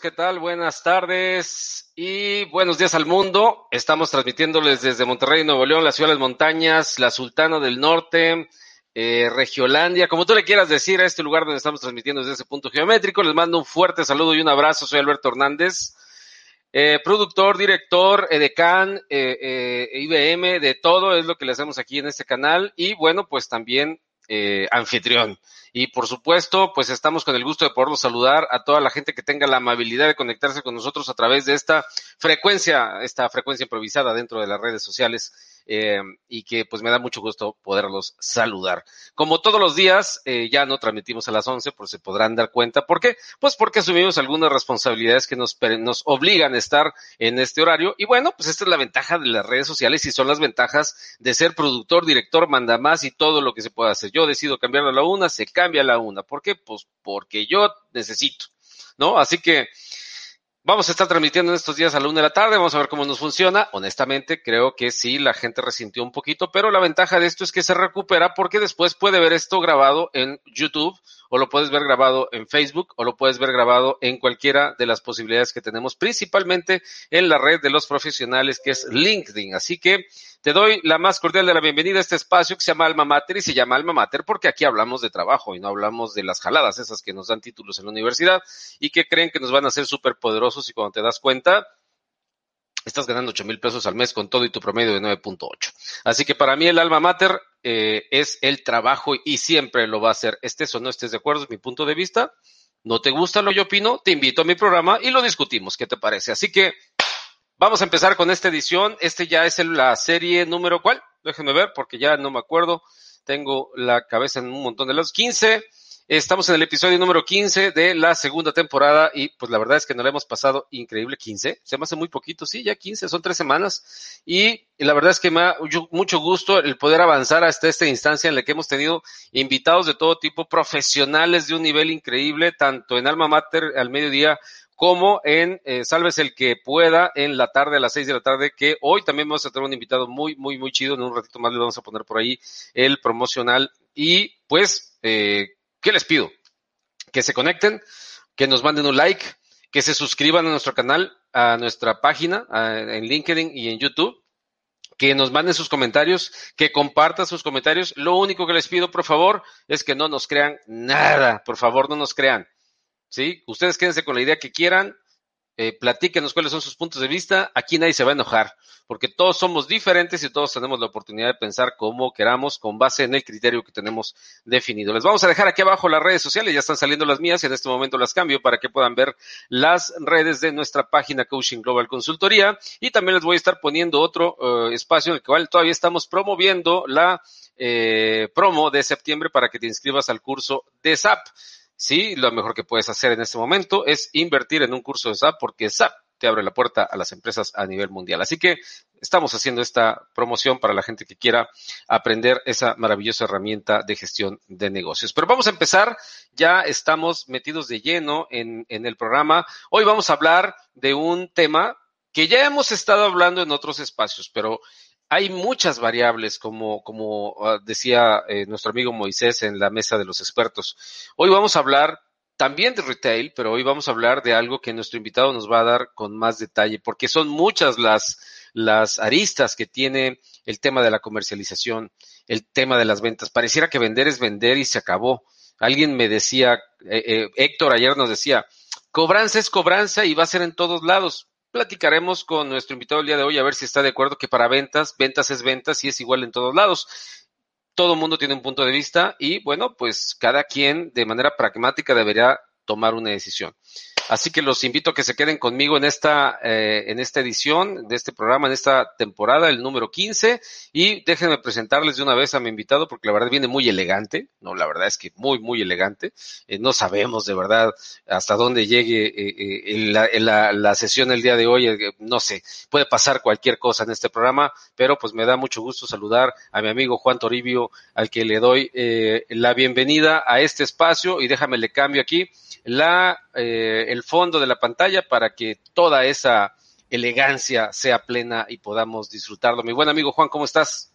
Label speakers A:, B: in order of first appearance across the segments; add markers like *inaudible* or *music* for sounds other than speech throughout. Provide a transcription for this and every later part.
A: ¿Qué tal? Buenas tardes y buenos días al mundo. Estamos transmitiéndoles desde Monterrey, Nuevo León, la ciudad de las montañas, la Sultana del Norte, eh, Regiolandia, como tú le quieras decir a este lugar donde estamos transmitiendo desde ese punto geométrico. Les mando un fuerte saludo y un abrazo. Soy Alberto Hernández, eh, productor, director, edecán, eh, eh, IBM, de todo es lo que le hacemos aquí en este canal y bueno, pues también eh, anfitrión. Y por supuesto, pues estamos con el gusto de poderlos saludar a toda la gente que tenga la amabilidad de conectarse con nosotros a través de esta frecuencia, esta frecuencia improvisada dentro de las redes sociales. Eh, y que pues me da mucho gusto poderlos saludar. Como todos los días, eh, ya no transmitimos a las 11, por se podrán dar cuenta. ¿Por qué? Pues porque asumimos algunas responsabilidades que nos, nos obligan a estar en este horario. Y bueno, pues esta es la ventaja de las redes sociales y son las ventajas de ser productor, director, manda más y todo lo que se pueda hacer. Yo decido cambiarlo a la una, se cambia a la una. ¿Por qué? Pues porque yo necesito, ¿no? Así que Vamos a estar transmitiendo en estos días a la una de la tarde, vamos a ver cómo nos funciona. Honestamente, creo que sí, la gente resintió un poquito, pero la ventaja de esto es que se recupera porque después puede ver esto grabado en YouTube o lo puedes ver grabado en Facebook o lo puedes ver grabado en cualquiera de las posibilidades que tenemos, principalmente en la red de los profesionales que es LinkedIn. Así que te doy la más cordial de la bienvenida a este espacio que se llama Alma Mater y se llama Alma Mater porque aquí hablamos de trabajo y no hablamos de las jaladas, esas que nos dan títulos en la universidad y que creen que nos van a hacer súper poderosos y cuando te das cuenta, estás ganando ocho mil pesos al mes con todo y tu promedio de 9.8. Así que para mí el alma mater eh, es el trabajo y siempre lo va a hacer. Estés o no estés de acuerdo, es mi punto de vista. No te gusta lo que yo opino, te invito a mi programa y lo discutimos. ¿Qué te parece? Así que Vamos a empezar con esta edición. Este ya es la serie número cuál? Déjenme ver porque ya no me acuerdo. Tengo la cabeza en un montón de lados. 15. Estamos en el episodio número 15 de la segunda temporada y pues la verdad es que nos la hemos pasado increíble 15. Se me hace muy poquito, sí, ya 15, son tres semanas. Y, la verdad es que me ha mucho gusto el poder avanzar hasta esta instancia en la que hemos tenido invitados de todo tipo, profesionales de un nivel increíble, tanto en Alma Mater al mediodía como en eh, Salves el que pueda en la tarde, a las seis de la tarde, que hoy también vamos a tener un invitado muy, muy, muy chido. En un ratito más le vamos a poner por ahí el promocional. Y pues, eh, ¿qué les pido? Que se conecten, que nos manden un like, que se suscriban a nuestro canal, a nuestra página, en LinkedIn y en YouTube que nos manden sus comentarios, que compartan sus comentarios. Lo único que les pido, por favor, es que no nos crean nada. Por favor, no nos crean. ¿sí? Ustedes quédense con la idea que quieran, eh, platíquenos cuáles son sus puntos de vista, aquí nadie se va a enojar, porque todos somos diferentes y todos tenemos la oportunidad de pensar como queramos con base en el criterio que tenemos definido. Les vamos a dejar aquí abajo las redes sociales, ya están saliendo las mías y en este momento las cambio para que puedan ver las redes de nuestra página Coaching Global Consultoría y también les voy a estar poniendo otro eh, espacio en el cual todavía estamos promoviendo la eh, promo de septiembre para que te inscribas al curso de SAP. Sí, lo mejor que puedes hacer en este momento es invertir en un curso de SAP porque SAP te abre la puerta a las empresas a nivel mundial. Así que estamos haciendo esta promoción para la gente que quiera aprender esa maravillosa herramienta de gestión de negocios. Pero vamos a empezar, ya estamos metidos de lleno en, en el programa. Hoy vamos a hablar de un tema que ya hemos estado hablando en otros espacios, pero hay muchas variables, como, como uh, decía eh, nuestro amigo Moisés en la mesa de los expertos. Hoy vamos a hablar también de retail, pero hoy vamos a hablar de algo que nuestro invitado nos va a dar con más detalle, porque son muchas las, las aristas que tiene el tema de la comercialización, el tema de las ventas. Pareciera que vender es vender y se acabó. Alguien me decía, eh, eh, Héctor ayer nos decía, cobranza es cobranza y va a ser en todos lados platicaremos con nuestro invitado el día de hoy a ver si está de acuerdo que para ventas, ventas es ventas y es igual en todos lados. Todo mundo tiene un punto de vista y bueno, pues cada quien de manera pragmática debería tomar una decisión. Así que los invito a que se queden conmigo en esta, eh, en esta edición de este programa, en esta temporada, el número 15. Y déjenme presentarles de una vez a mi invitado, porque la verdad viene muy elegante. No, la verdad es que muy, muy elegante. Eh, no sabemos de verdad hasta dónde llegue eh, la, la, sesión el día de hoy. No sé, puede pasar cualquier cosa en este programa, pero pues me da mucho gusto saludar a mi amigo Juan Toribio, al que le doy la bienvenida a este espacio. Y déjame le cambio aquí la, eh, el fondo de la pantalla para que toda esa elegancia sea plena y podamos disfrutarlo. Mi buen amigo Juan, ¿cómo estás?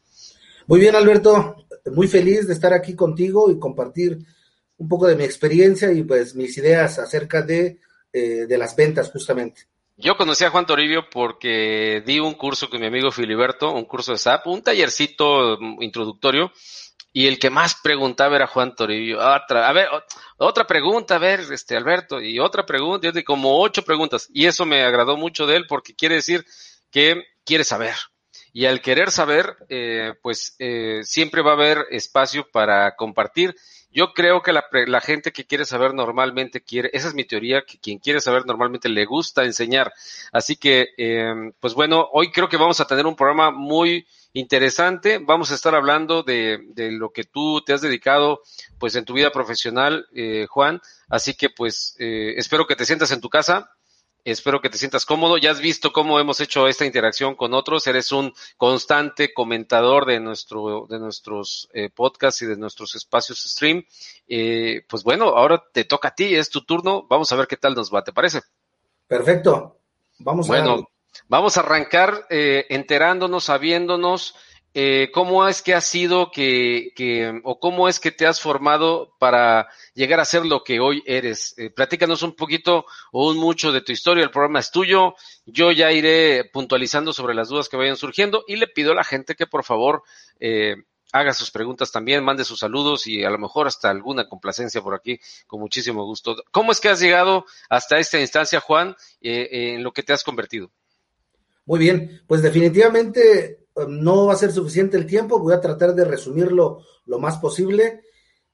B: Muy bien, Alberto. Muy feliz de estar aquí contigo y compartir un poco de mi experiencia y pues mis ideas acerca de eh, de las ventas justamente.
A: Yo conocí a Juan Toribio porque di un curso con mi amigo Filiberto, un curso de SAP, un tallercito introductorio, y el que más preguntaba era Juan Toribio. Otra, a ver, otra pregunta, a ver, este Alberto, y otra pregunta, y como ocho preguntas, y eso me agradó mucho de él porque quiere decir que quiere saber. Y al querer saber, eh, pues eh, siempre va a haber espacio para compartir yo creo que la, la, gente que quiere saber normalmente quiere, esa es mi teoría, que quien quiere saber normalmente le gusta enseñar. Así que, eh, pues bueno, hoy creo que vamos a tener un programa muy interesante. Vamos a estar hablando de, de lo que tú te has dedicado, pues en tu vida profesional, eh, Juan. Así que, pues, eh, espero que te sientas en tu casa Espero que te sientas cómodo. Ya has visto cómo hemos hecho esta interacción con otros. Eres un constante comentador de nuestro, de nuestros eh, podcasts y de nuestros espacios stream. Eh, pues bueno, ahora te toca a ti, es tu turno. Vamos a ver qué tal nos va, ¿te parece?
B: Perfecto. Vamos
A: bueno, vamos a arrancar eh, enterándonos, sabiéndonos eh, ¿cómo es que has sido que, que, o cómo es que te has formado para llegar a ser lo que hoy eres? Eh, platícanos un poquito o un mucho de tu historia, el programa es tuyo, yo ya iré puntualizando sobre las dudas que vayan surgiendo y le pido a la gente que por favor eh, haga sus preguntas también, mande sus saludos y a lo mejor hasta alguna complacencia por aquí, con muchísimo gusto. ¿Cómo es que has llegado hasta esta instancia, Juan, eh, en lo que te has convertido?
B: Muy bien, pues definitivamente no va a ser suficiente el tiempo, voy a tratar de resumirlo lo más posible.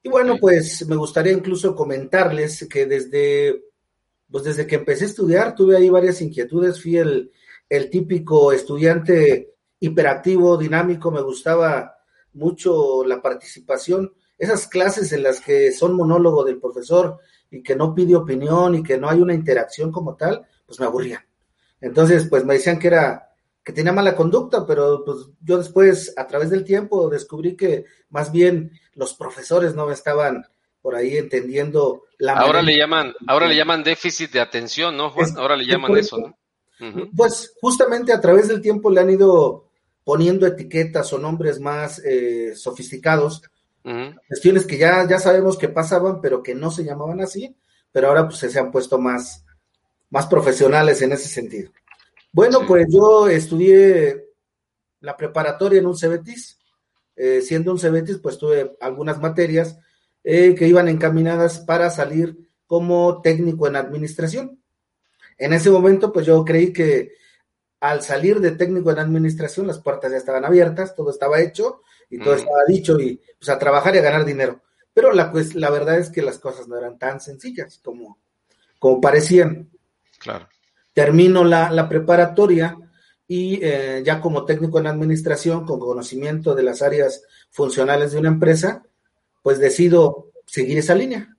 B: Y bueno, pues me gustaría incluso comentarles que desde, pues desde que empecé a estudiar tuve ahí varias inquietudes, fui el, el típico estudiante hiperactivo, dinámico, me gustaba mucho la participación, esas clases en las que son monólogo del profesor y que no pide opinión y que no hay una interacción como tal, pues me aburría. Entonces, pues me decían que era que tenía mala conducta, pero pues yo después, a través del tiempo, descubrí que más bien los profesores no me estaban por ahí entendiendo
A: la ahora le llaman ahora le llaman déficit de atención no Juan ahora le llaman eso no
B: pues justamente a través del tiempo le han ido poniendo etiquetas o nombres más eh, sofisticados cuestiones que ya ya sabemos que pasaban pero que no se llamaban así pero ahora pues se han puesto más más profesionales en ese sentido bueno, pues yo estudié la preparatoria en un CBTIS. Eh, siendo un CBTIS, pues tuve algunas materias eh, que iban encaminadas para salir como técnico en administración. En ese momento, pues yo creí que al salir de técnico en administración, las puertas ya estaban abiertas, todo estaba hecho y todo estaba dicho y pues a trabajar y a ganar dinero. Pero la, pues, la verdad es que las cosas no eran tan sencillas como, como parecían.
A: Claro
B: termino la, preparatoria y eh, ya como técnico en administración, con conocimiento de las áreas funcionales de una empresa, pues decido seguir esa línea.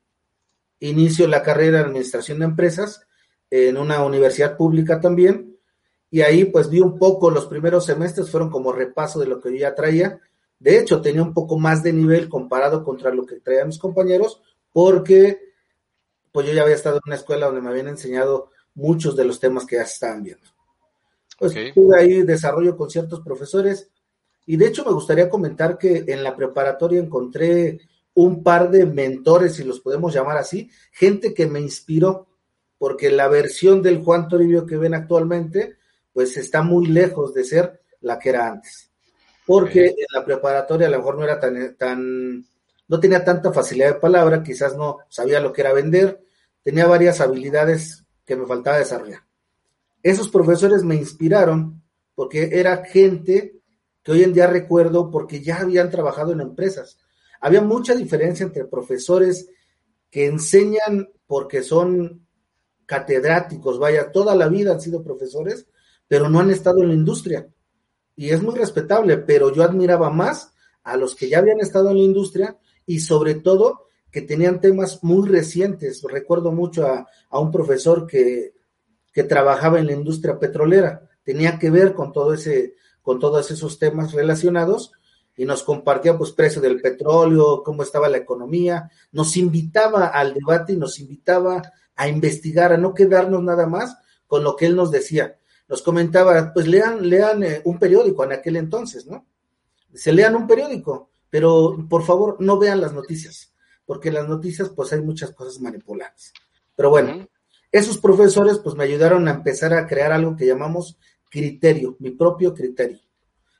B: Inicio la carrera en administración de empresas en una universidad pública también, y ahí pues vi un poco, los primeros semestres fueron como repaso de lo que yo ya traía. De hecho, tenía un poco más de nivel comparado contra lo que traían mis compañeros, porque pues yo ya había estado en una escuela donde me habían enseñado muchos de los temas que ya se estaban viendo. Pues tuve ahí desarrollo con ciertos profesores y de hecho me gustaría comentar que en la preparatoria encontré un par de mentores, si los podemos llamar así, gente que me inspiró, porque la versión del Juan Toribio que ven actualmente, pues está muy lejos de ser la que era antes. Porque en la preparatoria a lo mejor no era tan, tan, no tenía tanta facilidad de palabra, quizás no sabía lo que era vender, tenía varias habilidades que me faltaba desarrollar. Esos profesores me inspiraron porque era gente que hoy en día recuerdo porque ya habían trabajado en empresas. Había mucha diferencia entre profesores que enseñan porque son catedráticos, vaya, toda la vida han sido profesores, pero no han estado en la industria. Y es muy respetable, pero yo admiraba más a los que ya habían estado en la industria y sobre todo que tenían temas muy recientes. Recuerdo mucho a, un profesor que, que, trabajaba en la industria petrolera, tenía que ver con todo ese, con todos esos temas relacionados y nos compartía pues precio del petróleo, cómo estaba la economía, nos invitaba al debate y nos invitaba a investigar, a no quedarnos nada más con lo que él nos decía. Nos comentaba, pues lean, lean eh, un periódico en aquel entonces, ¿no? Se lean un periódico, pero por favor no vean las noticias porque en las noticias pues hay muchas cosas manipuladas. Pero bueno, Esos profesores pues me ayudaron a empezar a crear algo que llamamos criterio, mi propio criterio.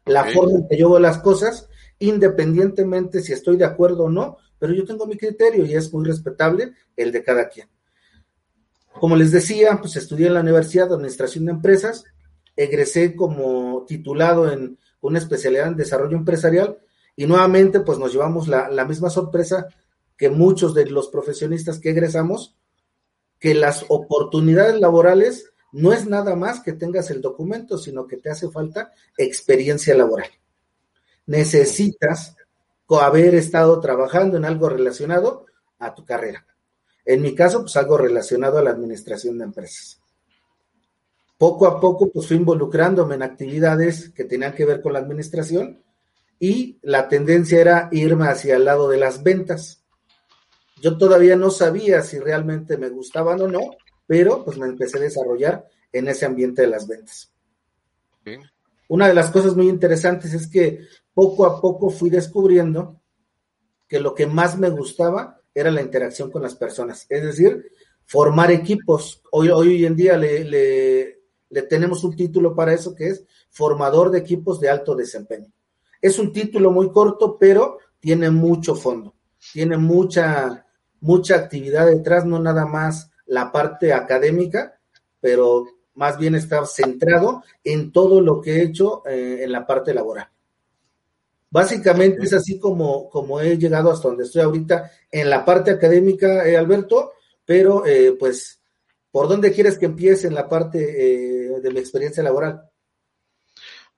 B: La forma en que yo veo las cosas, independientemente si estoy de acuerdo o no, pero yo tengo mi criterio y es muy respetable el de cada quien. Como les decía, pues estudié en la Universidad de Administración de Empresas, egresé como titulado en una especialidad en desarrollo empresarial y nuevamente pues nos llevamos la, la misma sorpresa que muchos de los profesionistas que egresamos, que las oportunidades laborales no es nada más que tengas el documento, sino que te hace falta experiencia laboral. Necesitas haber estado trabajando en algo relacionado a tu carrera. En mi caso, pues algo relacionado a la administración de empresas. Poco a poco, pues fui involucrándome en actividades que tenían que ver con la administración y la tendencia era irme hacia el lado de las ventas. Yo todavía no sabía si realmente me gustaban o no, pero pues me empecé a desarrollar en ese ambiente de las ventas. Una de las cosas muy interesantes es que poco a poco fui descubriendo que lo que más me gustaba era la interacción con las personas, es decir, formar equipos. Hoy, hoy en día le, le, tenemos un título para eso que es formador de equipos de alto desempeño. Es un título muy corto, pero tiene mucho fondo, tiene mucha, mucha actividad detrás, no nada más la parte académica, pero más bien está centrado en todo lo que he hecho eh, en la parte laboral. Básicamente es así como, como he llegado hasta donde estoy ahorita en la parte académica, eh, Alberto, pero eh, pues, ¿por dónde quieres que empiece en la parte eh, de mi experiencia laboral?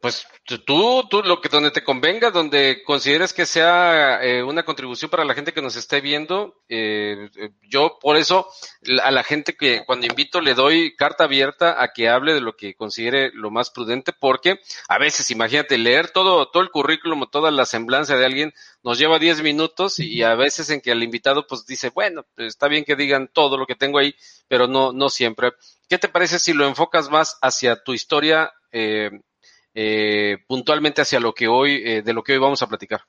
A: Pues tú, tú, lo que donde te convenga, donde consideres que sea eh, una contribución para la gente que nos esté viendo, eh, yo por eso a la gente que cuando invito le doy carta abierta a que hable de lo que considere lo más prudente, porque a veces, imagínate, leer todo, todo el currículum toda la semblanza de alguien nos lleva 10 minutos y a veces en que el invitado pues dice, bueno, pues, está bien que digan todo lo que tengo ahí, pero no, no siempre. ¿Qué te parece si lo enfocas más hacia tu historia? Eh, eh, puntualmente hacia lo que hoy, eh, de lo que hoy vamos a platicar.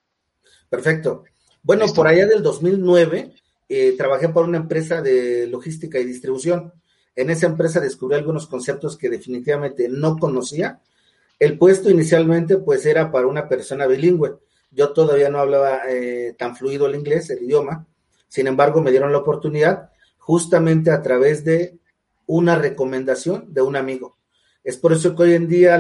B: Perfecto. Bueno, por allá del 2009 eh, trabajé para una empresa de logística y distribución. En esa empresa descubrí algunos conceptos que definitivamente no conocía. El puesto inicialmente pues era para una persona bilingüe. Yo todavía no hablaba tan fluido el inglés, el idioma. Sin embargo, me dieron la oportunidad justamente a través de una recomendación de un amigo. Es por eso que hoy en día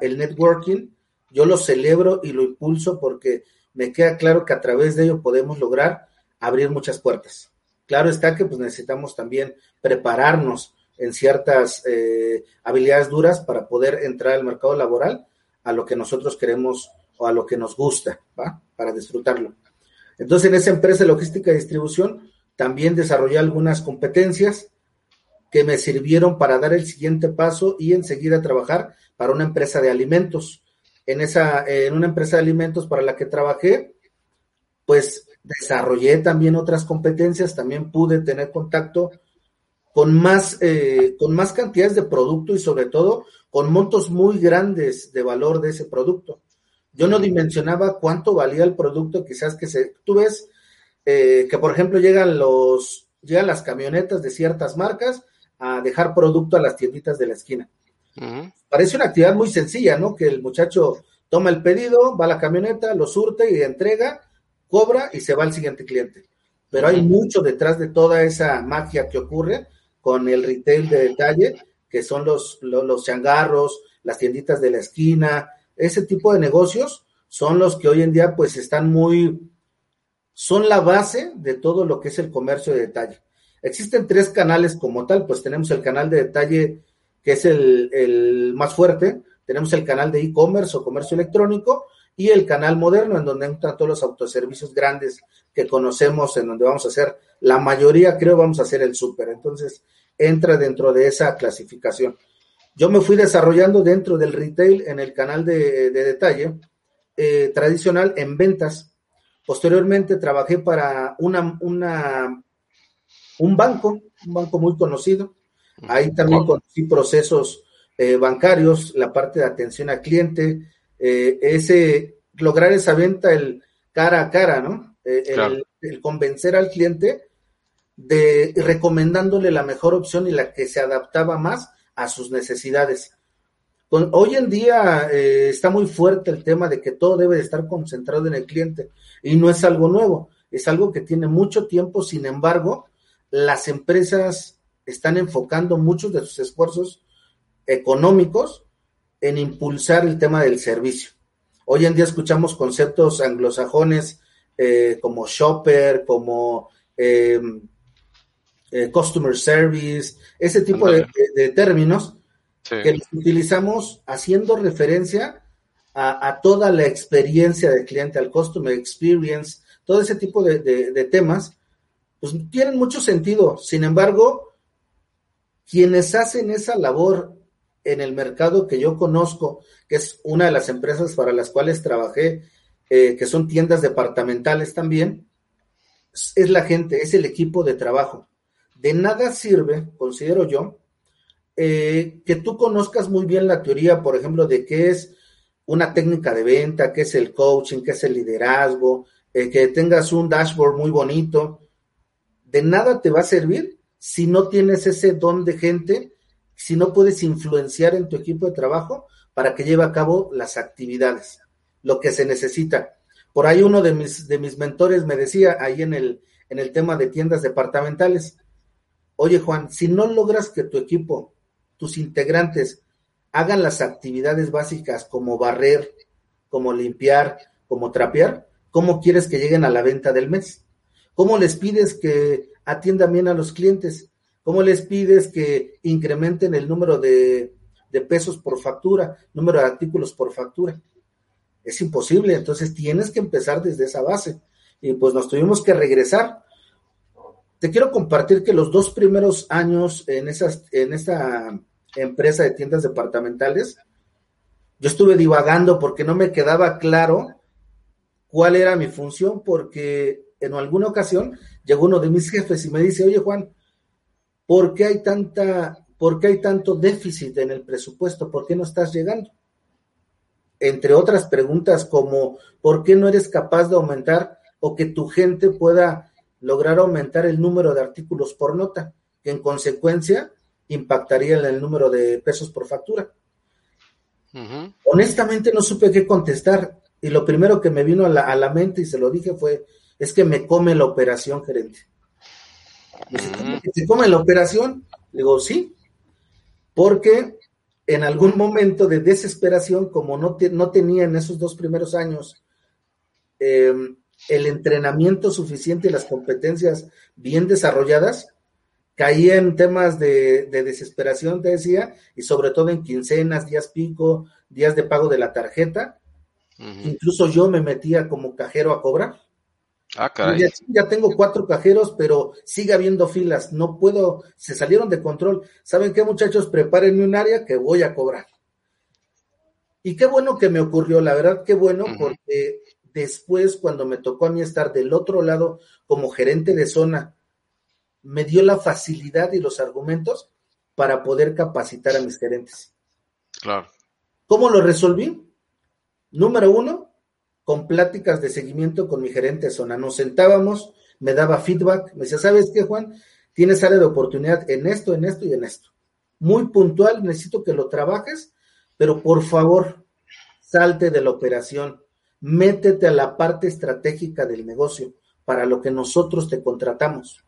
B: el networking yo lo celebro y lo impulso porque me queda claro que a través de ello podemos lograr abrir muchas puertas. Claro está que pues necesitamos también prepararnos en ciertas eh, habilidades duras para poder entrar al mercado laboral a lo que nosotros queremos o a lo que nos gusta, ¿va? Para disfrutarlo. Entonces, en esa empresa de logística y distribución también desarrollé algunas competencias que me sirvieron para dar el siguiente paso y enseguida trabajar para una empresa de alimentos. En esa, en una empresa de alimentos para la que trabajé, pues desarrollé también otras competencias, también pude tener contacto con más, eh, con más cantidades de producto y sobre todo con montos muy grandes de valor de ese producto. Yo no dimensionaba cuánto valía el producto, quizás que se, tú ves eh, que por ejemplo llegan los, llegan las camionetas de ciertas marcas a dejar producto a las tienditas de la esquina. Parece una actividad muy sencilla, ¿no? Que el muchacho toma el pedido, va a la camioneta, lo surte y entrega, cobra y se va al siguiente cliente. Pero hay mucho detrás de toda esa magia que ocurre con el retail de detalle, que son los, los, los changarros, las tienditas de la esquina, ese tipo de negocios son los que hoy en día pues están muy, son la base de todo lo que es el comercio de detalle. Existen tres canales como tal, pues tenemos el canal de detalle que es el, más fuerte, tenemos el canal de e-commerce o comercio electrónico y el canal moderno en donde entran todos los autoservicios grandes que conocemos, en donde vamos a hacer, la mayoría creo vamos a hacer el súper, entonces entra dentro de esa clasificación. Yo me fui desarrollando dentro del retail en el canal de, detalle eh, tradicional en ventas. Posteriormente trabajé para una, una un banco, un banco muy conocido. Ahí también conocí procesos eh, bancarios, la parte de atención al cliente, eh, ese lograr esa venta el cara a cara, ¿no? Eh, el, convencer al cliente de recomendándole la mejor opción y la que se adaptaba más a sus necesidades. hoy en día está muy fuerte el tema de que todo debe de estar concentrado en el cliente y no es algo nuevo, es algo que tiene mucho tiempo, sin embargo, las empresas están enfocando muchos de sus esfuerzos económicos en impulsar el tema del servicio. Hoy en día escuchamos conceptos anglosajones eh, como shopper, como eh, eh, customer service, ese tipo de, términos que los utilizamos haciendo referencia a, toda la experiencia del cliente, al customer experience, todo ese tipo de, de temas, pues tienen mucho sentido. Sin embargo, quienes hacen esa labor en el mercado que yo conozco, que es una de las empresas para las cuales trabajé, eh, que son tiendas departamentales también, es la gente, es el equipo de trabajo. De nada sirve, considero yo, eh, que tú conozcas muy bien la teoría, por ejemplo, de qué es una técnica de venta, qué es el coaching, qué es el liderazgo, eh, que tengas un dashboard muy bonito. De nada te va a servir si no tienes ese don de gente si no puedes influenciar en tu equipo de trabajo para que lleve a cabo las actividades, lo que se necesita. Por ahí uno de mis, de mis mentores me decía ahí en el, en el tema de tiendas departamentales, oye Juan, si no logras que tu equipo, tus integrantes, hagan las actividades básicas como barrer, como limpiar, como trapear, ¿cómo quieres que lleguen a la venta del mes? ¿Cómo les pides que atiendan bien a los clientes? ¿Cómo les pides que incrementen el número de, pesos por factura, número de artículos por factura? Es imposible, entonces tienes que empezar desde esa base. Y pues nos tuvimos que regresar. Te quiero compartir que los dos primeros años en, en esta empresa de tiendas departamentales, yo estuve divagando porque no me quedaba claro cuál era mi función, porque en alguna ocasión llegó uno de mis jefes y me dice, oye Juan, ¿Por qué hay tanta, por qué hay tanto déficit en el presupuesto? ¿Por qué no estás llegando? Entre otras preguntas como ¿por qué no eres capaz de aumentar o que tu gente pueda lograr aumentar el número de artículos por nota, que en consecuencia impactaría en el número de pesos por factura? Honestamente no supe qué contestar y lo primero que me vino a la, a la mente y se lo dije fue, es que me come la operación gerente. ¿se come la operación? Le digo, sí, porque en algún momento de desesperación, como no, no tenía en esos dos primeros años em, el entrenamiento suficiente y las competencias bien desarrolladas, caía en temas de, desesperación, te decía, y sobre todo en quincenas, días pico, días de pago de la tarjeta. Incluso yo me metía como cajero a cobrar.
A: Ah,
B: ya, tengo cuatro cajeros, pero sigue habiendo filas. No puedo, se salieron de control. ¿Saben qué, muchachos? Prepárenme un área que voy a cobrar. Y qué bueno que me ocurrió, la verdad, qué bueno, porque después, cuando me tocó a mí estar del otro lado como gerente de zona, me dio la facilidad y los argumentos para poder capacitar a mis gerentes.
A: Claro.
B: ¿Cómo lo resolví? Número uno, con pláticas de seguimiento con mi gerente de zona. Nos sentábamos, me daba feedback, me decía, ¿sabes qué, Juan? Tienes área de oportunidad en esto, en esto y en esto. Muy puntual, necesito que lo trabajes, pero por favor, salte de la operación, métete a la parte estratégica del negocio para lo que nosotros te contratamos.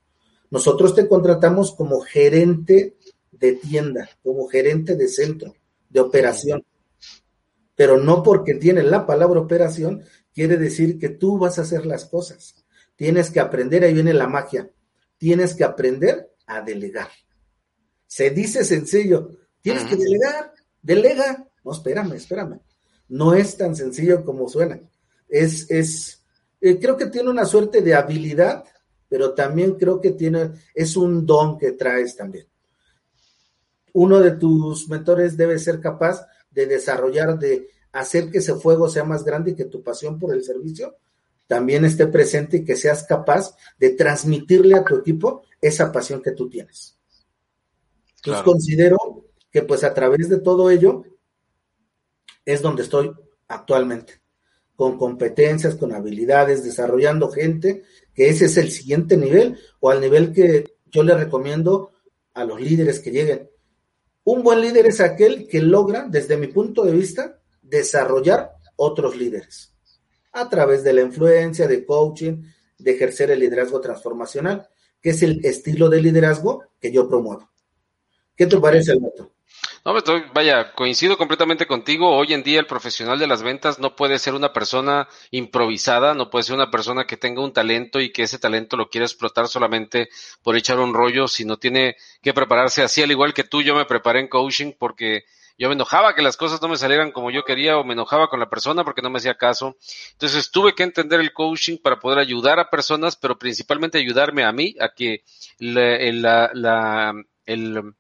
B: Nosotros te contratamos como gerente de tienda, como gerente de centro, de operación pero no porque tiene la palabra operación quiere decir que tú vas a hacer las cosas. Tienes que aprender, ahí viene la magia, tienes que aprender a delegar. Se dice sencillo, tienes que delegar, delega. No, espérame, espérame. No es tan sencillo como suena. Es, es, eh, creo que tiene una suerte de habilidad, pero también creo que tiene, es un don que traes también. Uno de tus mentores debe ser capaz de desarrollar, de hacer que ese fuego sea más grande y que tu pasión por el servicio también esté presente y que seas capaz de transmitirle a tu equipo esa pasión que tú tienes. Entonces considero que pues a través de todo ello es donde estoy actualmente. con competencias, con habilidades, desarrollando gente, que ese es el siguiente nivel o al nivel que yo le recomiendo a los líderes que lleguen. Un buen líder es aquel que logra, desde mi punto de vista, desarrollar otros líderes a través de la influencia, de coaching, de ejercer el liderazgo transformacional, que es el estilo de liderazgo que yo promuevo. ¿Qué te parece, Alberto?
A: No, vaya, coincido completamente contigo. Hoy en día el profesional de las ventas no puede ser una persona improvisada, no puede ser una persona que tenga un talento y que ese talento lo quiera explotar solamente por echar un rollo, sino tiene que prepararse así, al igual que tú, yo me preparé en coaching porque yo me enojaba que las cosas no me salieran como yo quería o me enojaba con la persona porque no me hacía caso. Entonces tuve que entender el coaching para poder ayudar a personas, pero principalmente ayudarme a mí a que la, la, el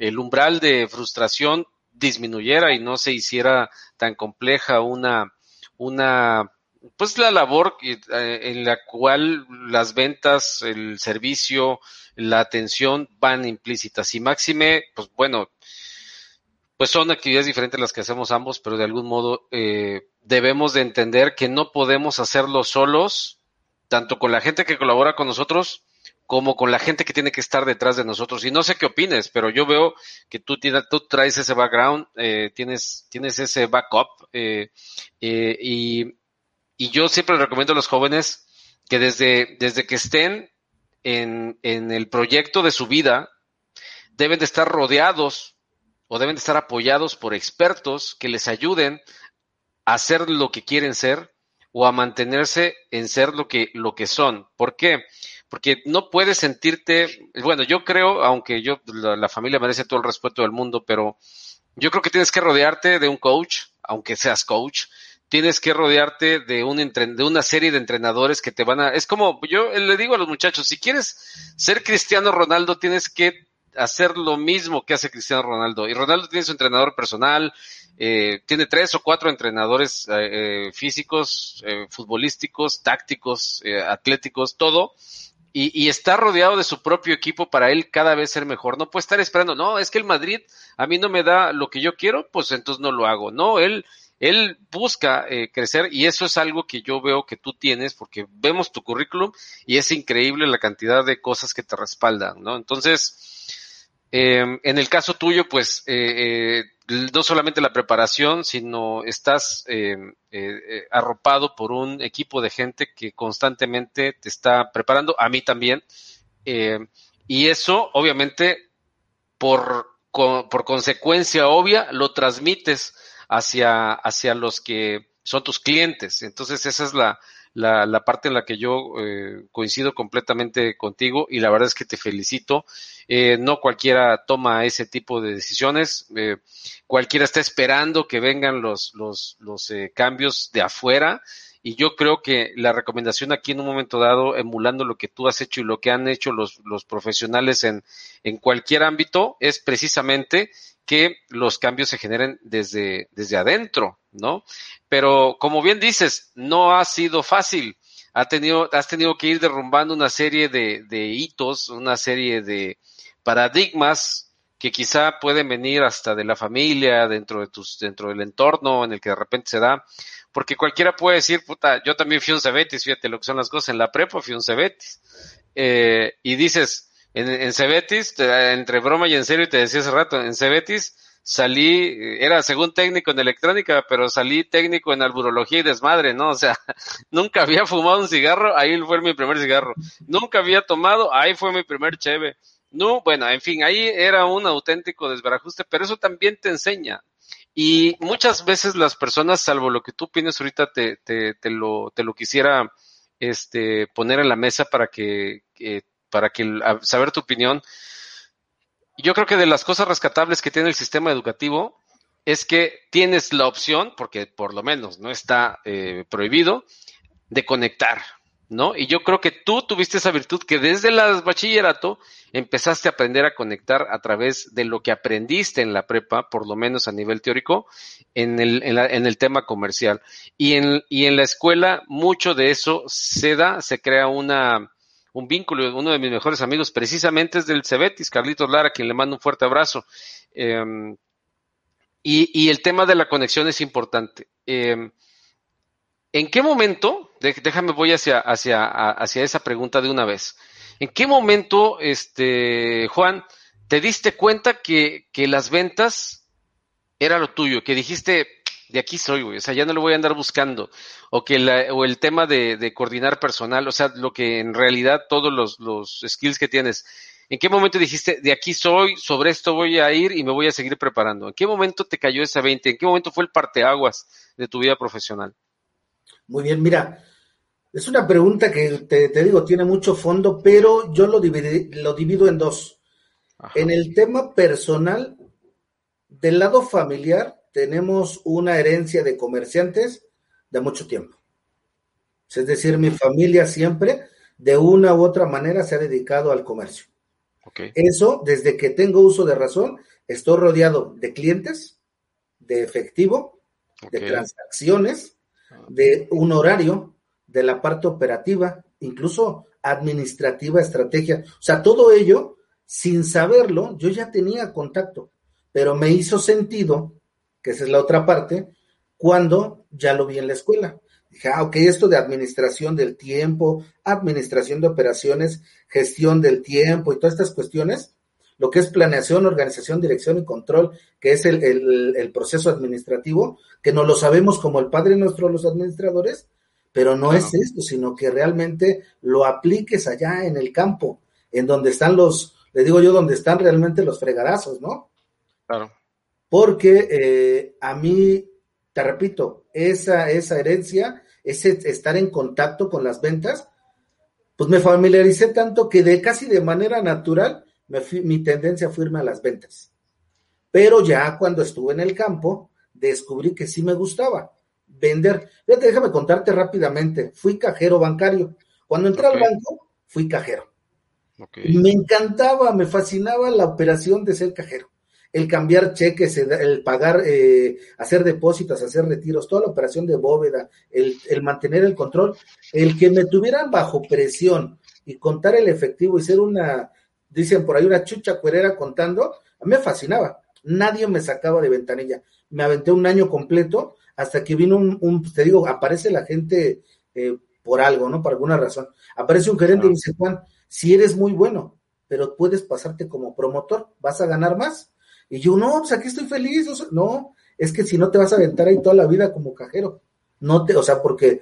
A: el umbral de frustración disminuyera y no se hiciera tan compleja una, una, pues la labor eh, en la cual las ventas, el servicio, la atención van implícitas. Y máxime, pues bueno, pues son actividades diferentes las que hacemos ambos, pero de algún modo eh, debemos de entender que no podemos hacerlo solos, tanto con la gente que colabora con nosotros, como con la gente que tiene que estar detrás de nosotros. Y no sé qué opines, pero yo veo que tú, tienes, tú traes ese background, eh, tienes, tienes ese backup, eh, eh, y, y, yo siempre recomiendo a los jóvenes que desde, desde que estén en, en el proyecto de su vida, deben de estar rodeados o deben de estar apoyados por expertos que les ayuden a hacer lo que quieren ser o a mantenerse en ser lo que, lo que son. ¿Por qué? Porque no puedes sentirte, bueno, yo creo, aunque yo, la, familia merece todo el respeto del mundo, pero yo creo que tienes que rodearte de un coach, aunque seas coach, tienes que rodearte de, un de una serie de entrenadores que te van a, es como, yo le digo a los muchachos, si quieres ser Cristiano Ronaldo, tienes que hacer lo mismo que hace Cristiano Ronaldo. Y Ronaldo tiene su entrenador personal, eh, tiene tres o cuatro entrenadores eh, eh, físicos, futbolísticos, tácticos, atléticos, todo y, y, está rodeado de su propio equipo para él cada vez ser mejor. No puede estar esperando, no, es que el Madrid a mí no me da lo que yo quiero, pues entonces no lo hago. No, él, él busca eh, crecer y eso es algo que yo veo que tú tienes porque vemos tu currículum y es increíble la cantidad de cosas que te respaldan, ¿no? Entonces, eh, en el caso tuyo, pues, eh, eh no solamente la preparación, sino estás eh, eh, eh, arropado por un equipo de gente que constantemente te está preparando, a mí también, y eso obviamente por, por consecuencia obvia lo transmites hacia, hacia los que son tus clientes. Entonces esa es la, la, la parte en la que yo eh, coincido completamente contigo y la verdad es que te felicito. Eh, no cualquiera toma ese tipo de decisiones, eh, cualquiera está esperando que vengan los, los, los eh, cambios de afuera y yo creo que la recomendación aquí en un momento dado, emulando lo que tú has hecho y lo que han hecho los, los profesionales en, en cualquier ámbito, es precisamente que los cambios se generen desde, desde adentro, ¿no? Pero como bien dices, no ha sido fácil. Ha tenido, has tenido que ir derrumbando una serie de, hitos, una serie de paradigmas que quizá pueden venir hasta de la familia, dentro de tus, dentro del entorno en el que de repente se da, porque cualquiera puede decir, puta, yo también fui un Cebetis, fíjate lo que son las cosas, en la prepa fui un Cebetis, eh, y dices, en, en Cebetis, entre broma y en serio, te decía hace rato, en Cebetis salí, era según técnico en electrónica, pero salí técnico en alburología y desmadre, ¿no? O sea, *laughs* nunca había fumado un cigarro, ahí fue mi primer cigarro. Nunca había tomado, ahí fue mi primer cheve. No, bueno, en fin, ahí era un auténtico desbarajuste, pero eso también te enseña. Y muchas veces las personas, salvo lo que tú piensas ahorita, te, te, te lo, te lo quisiera este, poner en la mesa para que, que para que saber tu opinión. Yo creo que de las cosas rescatables que tiene el sistema educativo es que tienes la opción, porque por lo menos no está eh, prohibido, de conectar, ¿no? Y yo creo que tú tuviste esa virtud que desde el bachillerato empezaste a aprender a conectar a través de lo que aprendiste en la prepa, por lo menos a nivel teórico, en el, en, en el tema comercial. Y en, y en la escuela mucho de eso se da, se crea una, un vínculo, uno de mis mejores amigos precisamente es del Cebetis, Carlitos Lara, quien le mando un fuerte abrazo. Em, y, y, el tema de la conexión es importante. Eh, ¿En qué momento, déjame voy hacia, hacia, hacia esa pregunta de una vez, ¿en qué momento, este, Juan, te diste cuenta que, que las ventas era lo tuyo, que dijiste, de aquí soy, güey, o sea, ya no lo voy a andar buscando, o que la, o el tema de, de, coordinar personal, o sea, lo que en realidad todos los, los skills que tienes, ¿en qué momento dijiste, de aquí soy, sobre esto voy a ir y me voy a seguir preparando? ¿En qué momento te cayó esa 20? ¿En qué momento fue el parteaguas de tu vida profesional?
B: Muy bien, mira, es una pregunta que te, digo, tiene mucho fondo, pero yo lo, lo divido en dos. En el tema personal, del lado familiar, tenemos una herencia de comerciantes de mucho tiempo. Es decir, mi familia siempre, de una u otra manera, se ha dedicado al comercio. Eso, desde que tengo uso de razón, estoy rodeado de clientes, de efectivo, de transacciones, de un horario, de la parte operativa, incluso administrativa, estrategia. O sea, todo ello, sin saberlo, yo ya tenía contacto, pero me hizo sentido, que esa es la otra parte, cuando ya lo vi en la escuela. Dije, ah, ok, esto de administración del tiempo, administración de operaciones, gestión del tiempo y todas estas cuestiones, lo que es planeación, organización, dirección y control, que es el, proceso administrativo, que no lo sabemos como el padre nuestro los administradores, pero no es esto, sino que realmente lo apliques allá en el campo, en donde están los, le digo yo, donde están realmente los fregadazos, ¿no?
A: Claro.
B: Porque eh, a mí, te repito, esa, esa herencia, ese estar en contacto con las ventas, pues me familiaricé tanto que de casi de manera natural mi tendencia fue irme a las ventas. Pero ya cuando estuve en el campo, descubrí que sí me gustaba vender. Fíjate, déjame contarte rápidamente. Fui cajero bancario. Cuando entré al banco, fui cajero. Me encantaba, me fascinaba la operación de ser cajero. El cambiar cheques, el pagar, eh, hacer depósitos, hacer retiros, toda la operación de bóveda, el, el mantener el control, el que me tuvieran bajo presión y contar el efectivo y ser una dicen por ahí una chucha cuerera contando, a mí me fascinaba. Nadie me sacaba de ventanilla. Me aventé un año completo hasta que vino un, te digo, aparece la gente eh, por algo, ¿no? Por alguna razón. Aparece un gerente y dice, Juan, si eres muy bueno, pero puedes pasarte como promotor, vas a ganar más. Y yo, no, pues aquí estoy feliz. no, es que si no te vas a aventar ahí toda la vida como cajero. No te, o sea, porque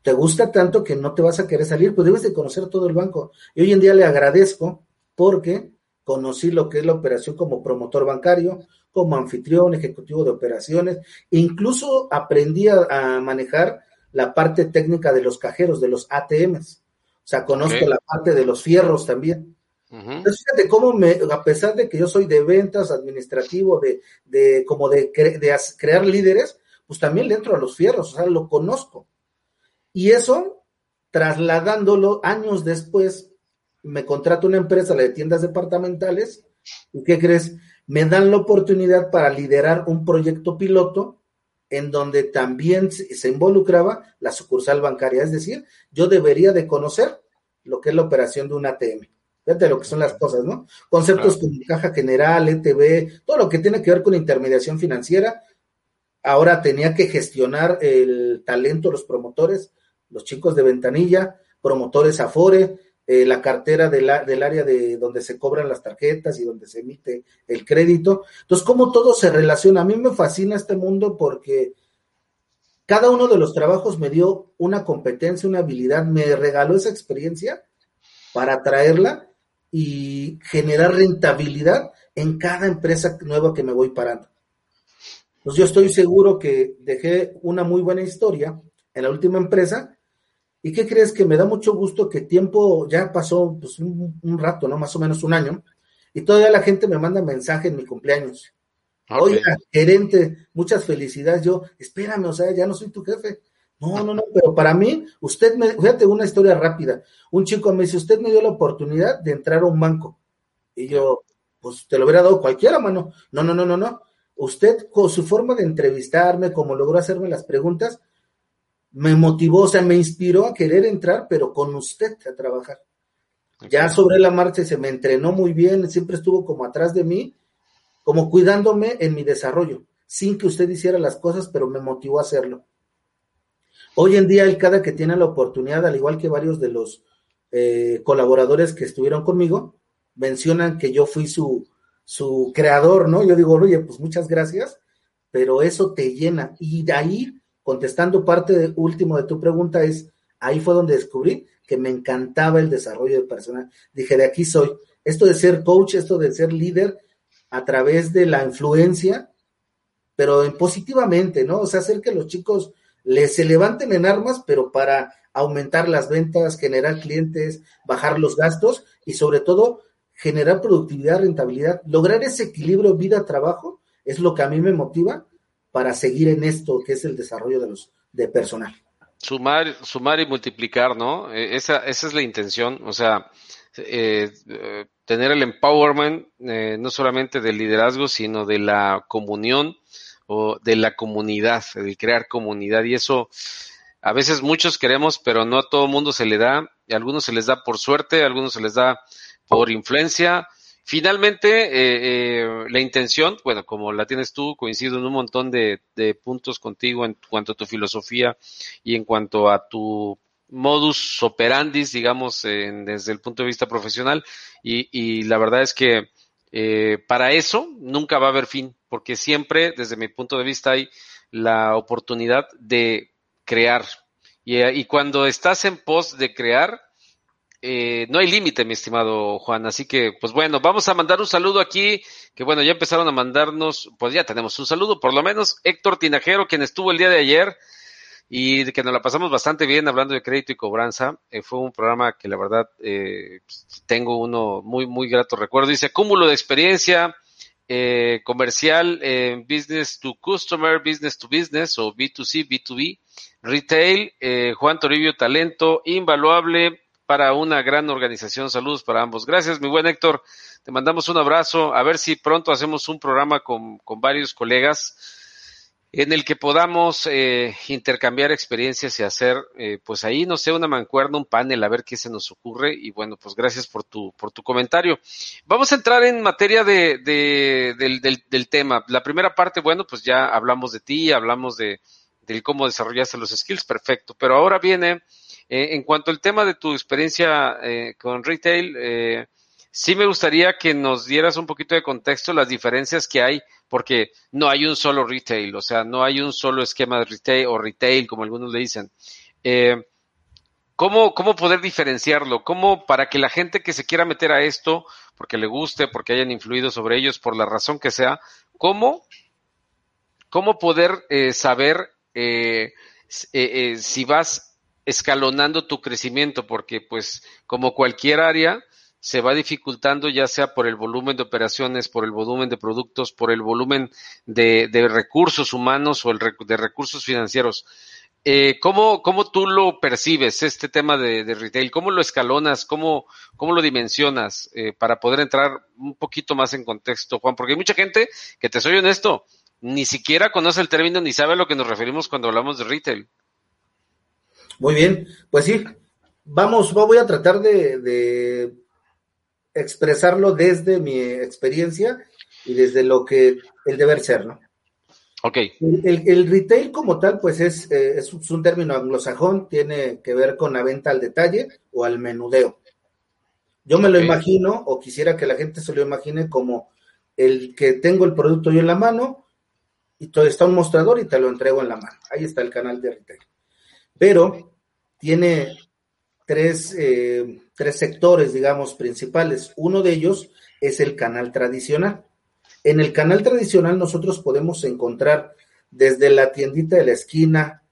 B: te gusta tanto que no te vas a querer salir, pues debes de conocer todo el banco. Y hoy en día le agradezco porque conocí lo que es la operación como promotor bancario, como anfitrión, ejecutivo de operaciones, incluso aprendí a, manejar la parte técnica de los cajeros, de los ATMs. O sea, conozco la parte de los fierros también. Entonces, fíjate cómo me, a pesar de que yo soy de ventas, administrativo, de, de como de, crear líderes, pues también le entro a los fierros, o sea, lo conozco. Y eso, trasladándolo años después me contrata una empresa, la de tiendas departamentales, ¿y qué crees? Me dan la oportunidad para liderar un proyecto piloto en donde también se involucraba la sucursal bancaria, es decir, yo debería de conocer lo que es la operación de un ATM. Fíjate lo que son las cosas, ¿no? Conceptos como caja general, ETB, todo lo que tiene que ver con intermediación financiera. Ahora tenía que gestionar el talento, los promotores, los chicos de ventanilla, promotores Afore, eh, la cartera del área de donde se cobran las tarjetas y donde se emite el crédito. Entonces, cómo todo se relaciona. A mí me fascina este mundo porque cada uno de los trabajos me dio una competencia, una habilidad, me regaló esa experiencia para traerla y generar rentabilidad en cada empresa nueva que me voy parando. Pues yo estoy seguro que dejé una muy buena historia en la última empresa ¿Y qué crees? Que me da mucho gusto que tiempo ya pasó pues, un, rato, ¿no? Más o menos un año. Y todavía la gente me manda mensaje en mi cumpleaños. Oiga, gerente, muchas felicidades. Yo, espérame, o sea, ya no soy tu jefe. No, no, no, pero para mí, usted me, fíjate una historia rápida. Un chico me dice, usted me dio la oportunidad de entrar a un banco. Y yo, pues te lo hubiera dado cualquiera, mano. No, no, no, no, no. Usted, con su forma de entrevistarme, como logró hacerme las preguntas, me motivó, o sea, me inspiró a querer entrar, pero con usted a trabajar. Ya sobre la marcha se me entrenó muy bien, siempre estuvo como atrás de mí, como cuidándome en mi desarrollo, sin que usted hiciera las cosas, pero me motivó a hacerlo. Hoy en día, el cada que tiene la oportunidad, al igual que varios de los eh, colaboradores que estuvieron conmigo, mencionan que yo fui su, su creador, ¿no? Yo digo, oye, pues muchas gracias, pero eso te llena. Y de ahí, contestando parte de, último de tu pregunta, es, ahí fue donde descubrí que me encantaba el desarrollo de personal. Dije, de aquí soy. Esto de ser coach, esto de ser líder a través de la influencia, pero en positivamente, ¿no? O sea, hacer que los chicos les se levanten en armas, pero para aumentar las ventas, generar clientes, bajar los gastos y sobre todo generar productividad, rentabilidad, lograr ese equilibrio vida-trabajo es lo que a mí me motiva para seguir en esto que es el desarrollo de los de personal.
A: Sumar, sumar y multiplicar, ¿no? E, esa, esa es la intención, o sea, eh, eh, tener el empowerment eh, no solamente del liderazgo, sino de la comunión o de la comunidad, de crear comunidad. Y eso a veces muchos queremos, pero no a todo mundo se le da. A algunos se les da por suerte, a algunos se les da por influencia. Finalmente, eh, eh, la intención, bueno, como la tienes tú, coincido en un montón de, puntos contigo en cuanto a tu filosofía y en cuanto a tu modus operandi, digamos, desde el punto de vista profesional. Y, la verdad es que eh, para eso nunca va a haber fin, porque siempre, desde mi punto de vista, hay la oportunidad de crear. y cuando estás en pos de crear, eh, no hay límite, mi estimado Juan. Así que, pues bueno, vamos a mandar un saludo aquí, que bueno, ya empezaron a mandarnos, pues ya tenemos un saludo, por lo menos Héctor Tinajero, quien estuvo el día de ayer y que nos la pasamos bastante bien hablando de crédito y cobranza. Eh, fue un programa que la verdad eh, tengo uno muy, muy grato recuerdo. Dice, cúmulo de experiencia comercial en business to customer, business to business o B2C, B2B, retail, Juan Toribio, talento invaluable para una gran organización. Saludos para ambos. Gracias, mi buen Héctor. Te mandamos un abrazo. A ver si pronto hacemos un programa con, varios colegas en el que podamos eh, intercambiar experiencias y hacer, eh, pues ahí, no sé, una mancuerna, un panel, a ver qué se nos ocurre. Y bueno, pues gracias por tu, por tu comentario. Vamos a entrar en materia de, de del, del, del, tema. La primera parte, bueno, pues ya hablamos de ti, hablamos de, de cómo desarrollaste los skills, perfecto. Pero ahora viene eh, en cuanto al tema de tu experiencia eh, con retail, eh, sí me gustaría que nos dieras un poquito de contexto las diferencias que hay, porque no hay un solo retail, o sea, no hay un solo esquema de retail o retail, como algunos le dicen. ¿cómo, ¿Cómo poder diferenciarlo? ¿Cómo para que la gente que se quiera meter a esto, porque le guste, porque hayan influido sobre ellos, por la razón que sea, cómo, cómo poder saber si vas escalonando tu crecimiento, porque pues como cualquier área se va dificultando ya sea por el volumen de operaciones, por el volumen de productos, por el volumen de, recursos humanos o el de recursos financieros. Eh, ¿cómo, ¿Cómo tú lo percibes, este tema de, retail? ¿Cómo lo escalonas? ¿Cómo, cómo lo dimensionas eh, para poder entrar un poquito más en contexto, Juan? Porque hay mucha gente que, te soy honesto, ni siquiera conoce el término ni sabe a lo que nos referimos cuando hablamos de retail.
B: Muy bien, pues sí, vamos, voy a tratar de, expresarlo desde mi experiencia y desde lo que el deber ser, ¿no?
A: Ok.
B: El, retail como tal, pues es, eh, es, un término anglosajón, tiene que ver con la venta al detalle o al menudeo. Yo me lo imagino, o quisiera que la gente se lo imagine como el que tengo el producto yo en la mano y todo está un mostrador y te lo entrego en la mano. Ahí está el canal de retail pero tiene tres, eh, tres sectores, digamos, principales. Uno de ellos es el canal tradicional. En el canal tradicional nosotros podemos encontrar desde la tiendita de la esquina,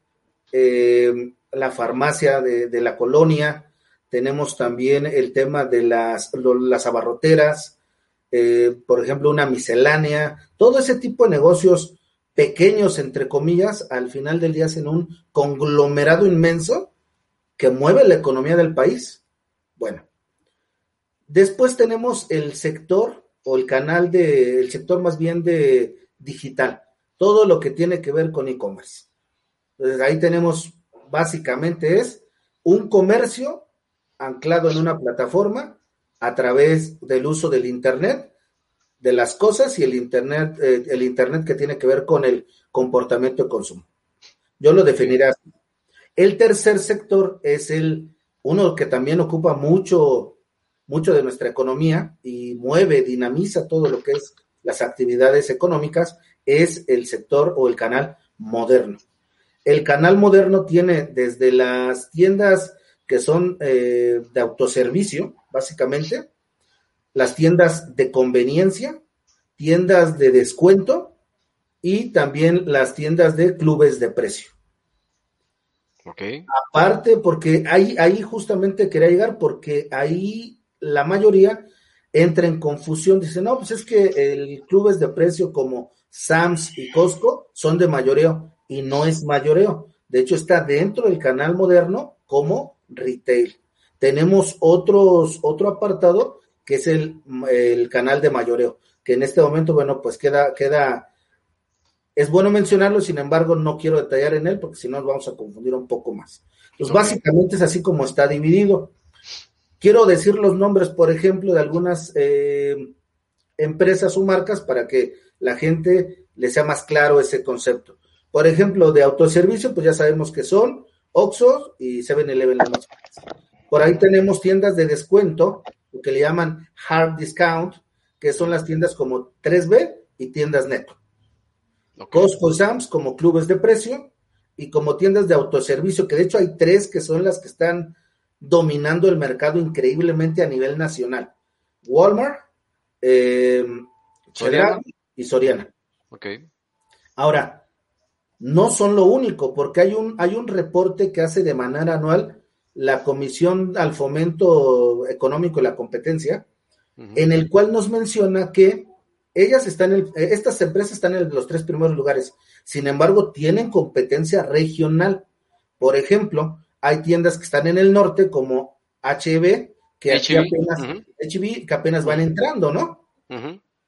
B: eh, la farmacia de, la colonia, tenemos también el tema de las, las abarroteras, eh, por ejemplo, una miscelánea, todo ese tipo de negocios pequeños, entre comillas, al final del día hacen un conglomerado inmenso que mueve la economía del país. Bueno, después tenemos el sector o el canal de, el sector más bien de digital, todo lo que tiene que ver con e-commerce. Entonces ahí tenemos básicamente es un comercio anclado en una plataforma a través del uso del Internet de las cosas y el Internet, eh, el Internet que tiene que ver con el comportamiento de consumo. Yo lo definiría así. El tercer sector es el uno que también ocupa mucho, mucho de nuestra economía y mueve, dinamiza todo lo que es las actividades económicas, es el sector o el canal moderno. El canal moderno tiene desde las tiendas que son eh, de autoservicio, básicamente, las tiendas de conveniencia, tiendas de descuento y también las tiendas de clubes de precio.
A: Okay.
B: Aparte, porque ahí, ahí justamente quería llegar, porque ahí la mayoría entra en confusión. Dice, no, pues es que el clubes de precio como Sams y Costco son de mayoreo y no es mayoreo. De hecho, está dentro del canal moderno como retail. Tenemos otros, otro apartado que es el, el canal de mayoreo, que en este momento, bueno, pues queda, queda es bueno mencionarlo, sin embargo, no quiero detallar en él porque si no nos vamos a confundir un poco más. Pues básicamente es así como está dividido. Quiero decir los nombres, por ejemplo, de algunas eh, empresas o marcas para que la gente le sea más claro ese concepto. Por ejemplo, de autoservicio, pues ya sabemos que son Oxxo y 7-Eleven las más Por ahí tenemos tiendas de descuento, lo que le llaman hard discount, que son las tiendas como 3B y tiendas neto. Costco y Sams como clubes de precio y como tiendas de autoservicio, que de hecho hay tres que son las que están dominando el mercado increíblemente a nivel nacional. Walmart, eh, y Soriana.
A: Ok.
B: Ahora, no son lo único, porque hay un, hay un reporte que hace de manera anual la Comisión al Fomento Económico y la Competencia, en el cual nos menciona que ellas están, en eh, estas empresas están en los tres primeros lugares. Sin embargo, tienen competencia regional. Por ejemplo, hay tiendas que están en el norte como HB, que apenas, que apenas van entrando, ¿no?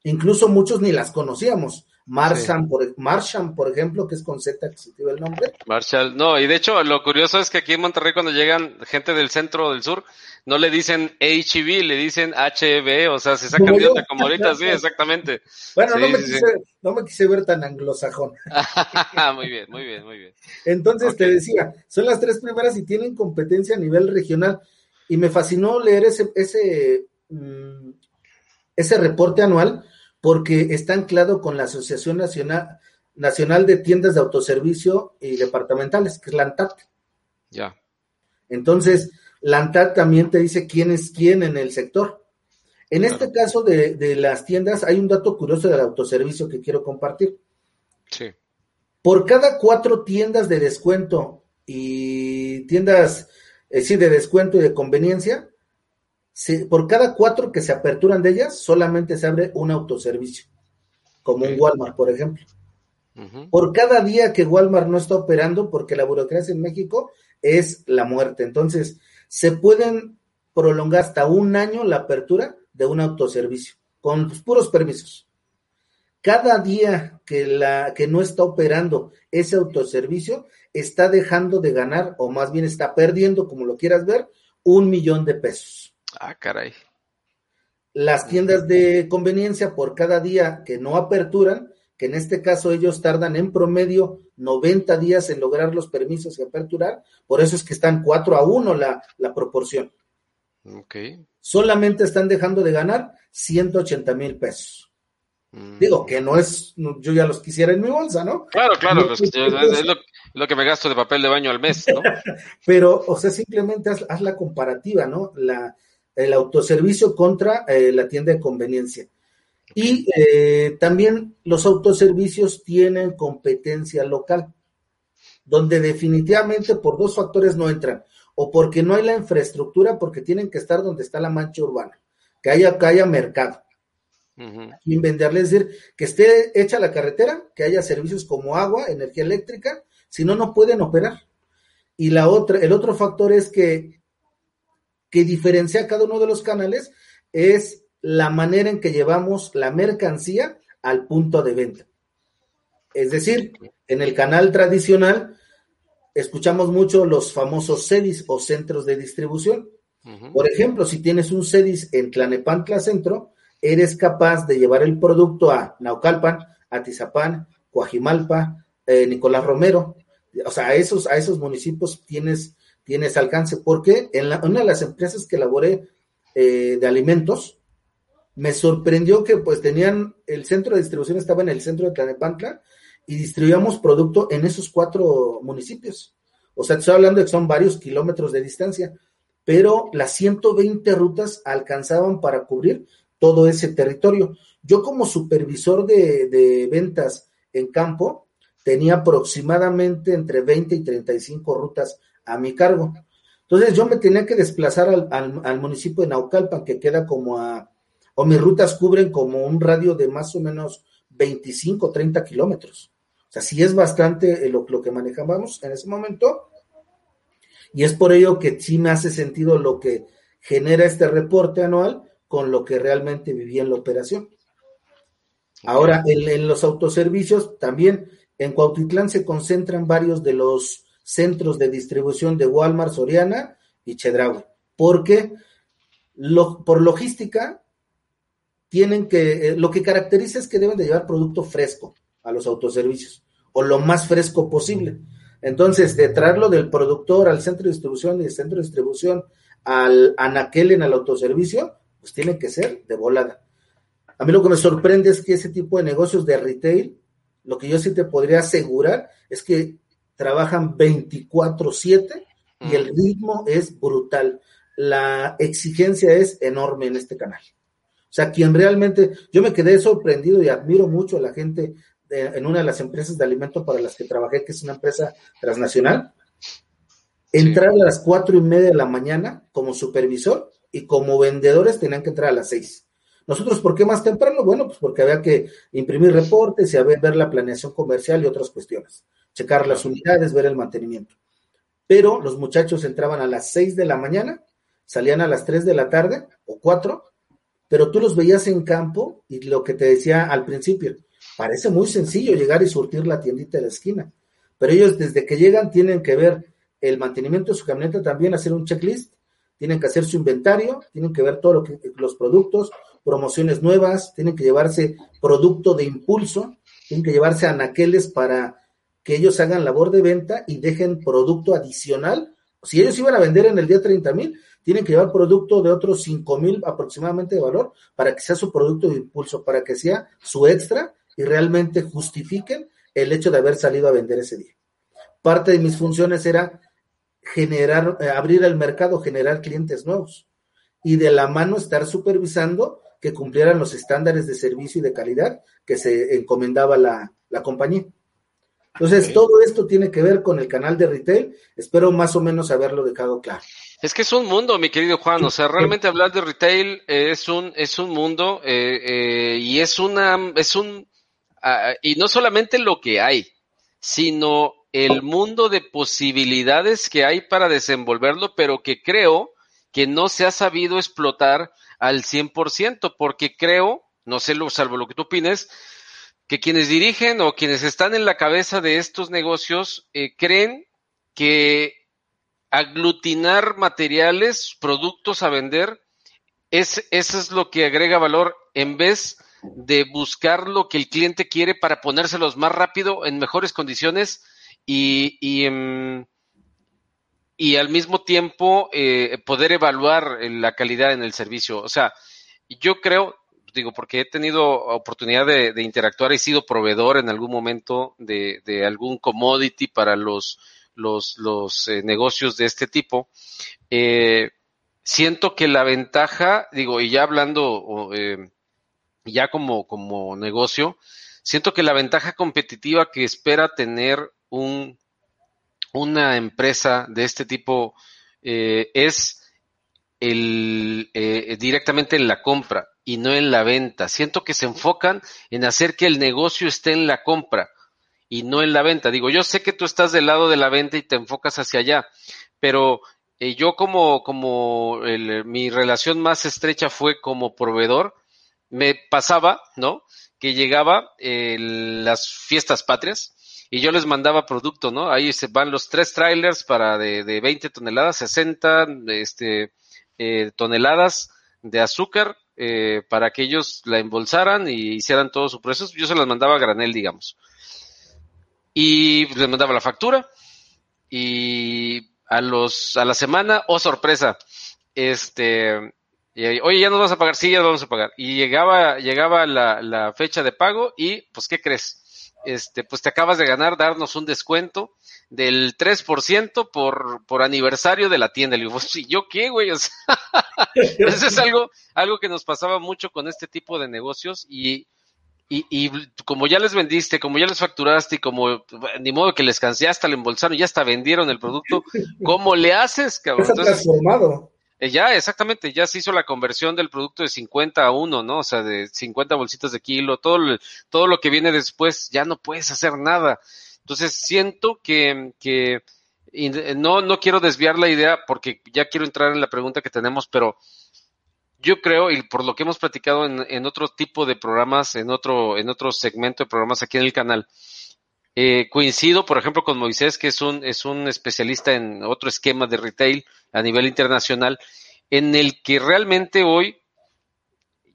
B: Incluso muchos ni las conocíamos. Marshall, por, Marshall, por ejemplo, que es con Z que el nombre.
A: Marshall, no, y de hecho lo curioso es que aquí en Monterrey cuando llegan gente del centro o del sur, no le dicen HB, le dicen HB, o sea, se sacan de otra como ahorita, sí, *laughs* exactamente.
B: Bueno, no, me quise, no, me quise, ver tan anglosajón. *laughs*
A: muy bien, muy bien, muy bien.
B: Entonces te decía, son las tres primeras y tienen competencia a nivel regional. Y me fascinó leer ese, ese, mm, ese reporte anual porque está anclado con la Asociación Nacional, Nacional de Tiendas de Autoservicio y Departamentales, que es la ANTAT.
A: Ya.
B: Entonces, la también te dice quién es quién en el sector. En este caso de, de, las tiendas, hay un dato curioso del autoservicio que quiero compartir.
A: Sí.
B: Por cada cuatro tiendas de descuento y tiendas, eh, sí, de descuento y de conveniencia, por cada cuatro que se aperturan de ellas, solamente se abre un autoservicio, como un Walmart, por ejemplo. Por cada día que Walmart no está operando, porque la burocracia en México es la muerte. Entonces, se pueden prolongar hasta un año la apertura de un autoservicio, con puros permisos. Cada día que, la, que no está operando ese autoservicio, está dejando de ganar, o más bien está perdiendo, como lo quieras ver, un millón de pesos.
A: Ah, caray.
B: Las tiendas de conveniencia por cada día que no aperturan, que en este caso ellos tardan en promedio 90 días en lograr los permisos y aperturar, por eso es que están 4 a 1 la, la proporción.
A: Ok.
B: Solamente están dejando de ganar 180 mil pesos. Mm. Digo que no es, yo ya los quisiera en mi bolsa, ¿no?
A: Claro, claro, es, lo, que me gasto de papel de baño al mes, ¿no? *laughs*
B: Pero, o sea, simplemente haz, haz la comparativa, ¿no? La, el autoservicio contra eh, la tienda de conveniencia. Y eh, también los autoservicios tienen competencia local, donde definitivamente por dos factores no entran, o porque no hay la infraestructura, porque tienen que estar donde está la mancha urbana, que haya, que haya mercado. Y venderles, es decir, que esté hecha la carretera, que haya servicios como agua, energía eléctrica, si no, no pueden operar. Y la otra, el otro factor es que que diferencia cada uno de los canales es la manera en que llevamos la mercancía al punto de venta. Es decir, en el canal tradicional escuchamos mucho los famosos CEDIS o centros de distribución. Por ejemplo, si tienes un CEDIS en Tlanepantla Centro, eres capaz de llevar el producto a Naucalpan, Atizapán, Coajimalpa, eh, Nicolás Romero, o sea, a esos, a esos municipios tienes, tienes alcance, porque en una de las empresas que laboré eh, de alimentos, me sorprendió que pues tenían, el centro de distribución estaba en el centro de Tlanepantla y distribuíamos producto en esos cuatro municipios. O sea, estoy hablando de que son varios kilómetros de distancia, pero las 120 rutas alcanzaban para cubrir todo ese territorio. Yo como supervisor de, de ventas en campo, tenía aproximadamente entre 20 y 35 rutas a mi cargo. Entonces yo me tenía que desplazar al, al, municipio de Naucalpan, que queda como a, o mis rutas cubren como un radio de más o menos 25, 30 kilómetros. O sea, sí es bastante lo, lo que manejábamos en ese momento. Y es por ello que sí me hace sentido lo que genera este reporte anual con lo que realmente vivía en la operación. Ahora, en, en los autoservicios también en Cuautitlán se concentran varios de los centros de distribución de Walmart, Soriana y Chedraui, porque por logística tienen que, eh, lo que caracteriza es que deben de llevar producto fresco a los autoservicios, o lo más fresco posible. Entonces, de traerlo del productor al centro de distribución y del centro de distribución al anaquel en el autoservicio, pues tiene que ser de volada. A mí lo que me sorprende es que ese tipo de negocios de retail, lo que yo sí te podría asegurar es que trabajan 24/7 y el ritmo es brutal. La exigencia es enorme en este canal. O sea, quien realmente, yo me quedé sorprendido y admiro mucho a la gente en una de las empresas de alimentos para las que trabajé, que es una empresa transnacional, entrar a las cuatro y media de la mañana como supervisor y como vendedores tenían que entrar a las seis. Nosotros, ¿por qué más temprano? Bueno, pues porque había que imprimir reportes y ver la planeación comercial y otras cuestiones checar las unidades, ver el mantenimiento. Pero los muchachos entraban a las 6 de la mañana, salían a las 3 de la tarde o 4, pero tú los veías en campo y lo que te decía al principio, parece muy sencillo llegar y surtir la tiendita de la esquina, pero ellos desde que llegan tienen que ver el mantenimiento de su camioneta también, hacer un checklist, tienen que hacer su inventario, tienen que ver todo lo que los productos, promociones nuevas, tienen que llevarse producto de impulso, tienen que llevarse anaqueles para que ellos hagan labor de venta y dejen producto adicional. Si ellos iban a vender en el día 30 mil, tienen que llevar producto de otros 5 mil aproximadamente de valor para que sea su producto de impulso, para que sea su extra y realmente justifiquen el hecho de haber salido a vender ese día. Parte de mis funciones era generar, eh, abrir el mercado, generar clientes nuevos y de la mano estar supervisando que cumplieran los estándares de servicio y de calidad que se encomendaba la, la compañía. Entonces, todo esto tiene que ver con el canal de retail. Espero más o menos haberlo dejado claro.
A: Es que es un mundo, mi querido Juan. O sea, realmente hablar de retail es un es un mundo eh, eh, y es una es un ah, y no solamente lo que hay, sino el mundo de posibilidades que hay para desenvolverlo, pero que creo que no se ha sabido explotar al 100%, porque creo, no sé, salvo lo que tú opines, que quienes dirigen o quienes están en la cabeza de estos negocios eh, creen que aglutinar materiales, productos a vender, es, eso es lo que agrega valor en vez de buscar lo que el cliente quiere para ponérselos más rápido, en mejores condiciones y, y, em, al mismo tiempo eh, poder evaluar la calidad en el servicio. O sea, yo creo, digo, porque he tenido oportunidad de, interactuar, he sido proveedor en algún momento de, algún commodity para los, los, los eh, negocios de este tipo. Eh, siento que la ventaja, digo, y ya hablando, eh, ya como, como negocio, siento que la ventaja competitiva que espera tener un, una empresa de este tipo es el, directamente en la compra y no en la venta. Siento que se enfocan en hacer que el negocio esté en la compra y no en la venta. Digo, yo sé que tú estás del lado de la venta y te enfocas hacia allá, pero eh, yo como, como mi relación más estrecha fue como proveedor, me pasaba, ¿no? Que llegaba las fiestas patrias y yo les mandaba producto, ¿no? Ahí se van los tres trailers para de, de 20 toneladas, 60 este, eh, toneladas de azúcar eh, para que ellos la embolsaran y hicieran todo su proceso. Yo se las mandaba a granel, digamos. Y les mandaba la factura y a los, a la semana, oh sorpresa, este, oye, ya nos vas a pagar, sí, ya nos vamos a pagar. Y llegaba, llegaba la, la fecha de pago y, pues, ¿qué crees? Este, pues te acabas de ganar darnos un descuento del 3% por, por aniversario de la tienda. Le digo, pues, ¿y yo qué, güey? *laughs* O sea, eso es algo, algo que nos pasaba mucho con este tipo de negocios y, y, y, como ya les vendiste, como ya les facturaste y como ni modo que les cansé, hasta le embolsaron, ya hasta vendieron el producto, ¿cómo le haces, cabrón?
B: Entonces, transformado.
A: Eh, ya, exactamente, ya se hizo la conversión del producto de 50 a 1, ¿no? O sea, de 50 bolsitas de kilo, todo, todo lo que viene después, ya no puedes hacer nada. Entonces, siento que, que no, no quiero desviar la idea porque ya quiero entrar en la pregunta que tenemos, pero yo creo, y por lo que hemos platicado en, en, otro tipo de programas, en otro, en otro segmento de programas aquí en el canal, eh, coincido, por ejemplo, con Moisés, que es un, es un especialista en otro esquema de retail a nivel internacional, en el que realmente hoy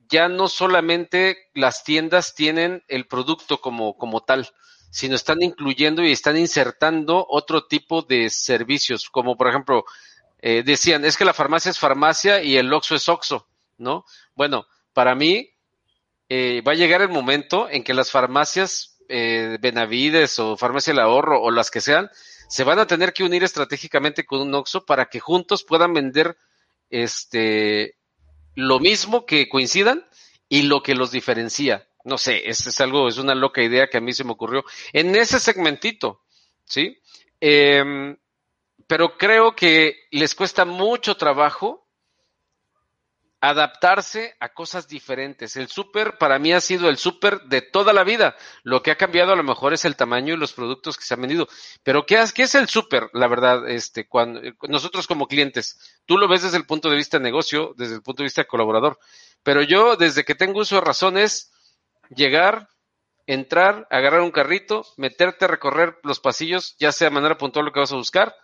A: ya no solamente las tiendas tienen el producto como, como tal, sino están incluyendo y están insertando otro tipo de servicios, como por ejemplo, eh, decían, es que la farmacia es farmacia y el Oxxo es Oxxo. ¿no? Bueno, para mí eh, va a llegar el momento en que las farmacias eh, Benavides o Farmacia del Ahorro o las que sean, se van a tener que unir estratégicamente con un Oxxo para que juntos puedan vender este lo mismo que coincidan y lo que los diferencia. No sé, es, algo, es una loca idea que a mí se me ocurrió en ese segmentito, ¿sí? Eh, pero creo que les cuesta mucho trabajo adaptarse a cosas diferentes. El súper para mí ha sido el súper de toda la vida. Lo que ha cambiado a lo mejor es el tamaño y los productos que se han vendido. Pero ¿qué, qué es el súper? La verdad, este, cuando nosotros como clientes, tú lo ves desde el punto de vista de negocio, desde el punto de vista de colaborador. Pero yo, desde que tengo uso de razón, es llegar, entrar, agarrar un carrito, meterte a recorrer los pasillos, ya sea de manera puntual lo que vas a buscar,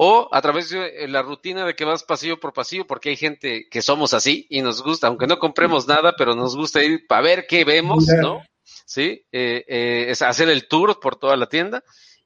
A: o a través de eh, la rutina de que vas pasillo por pasillo, porque hay gente que somos así y nos gusta, aunque no compremos nada, pero nos gusta ir para ver qué vemos, ¿no? Sí, eh, eh, es hacer el tour por toda la tienda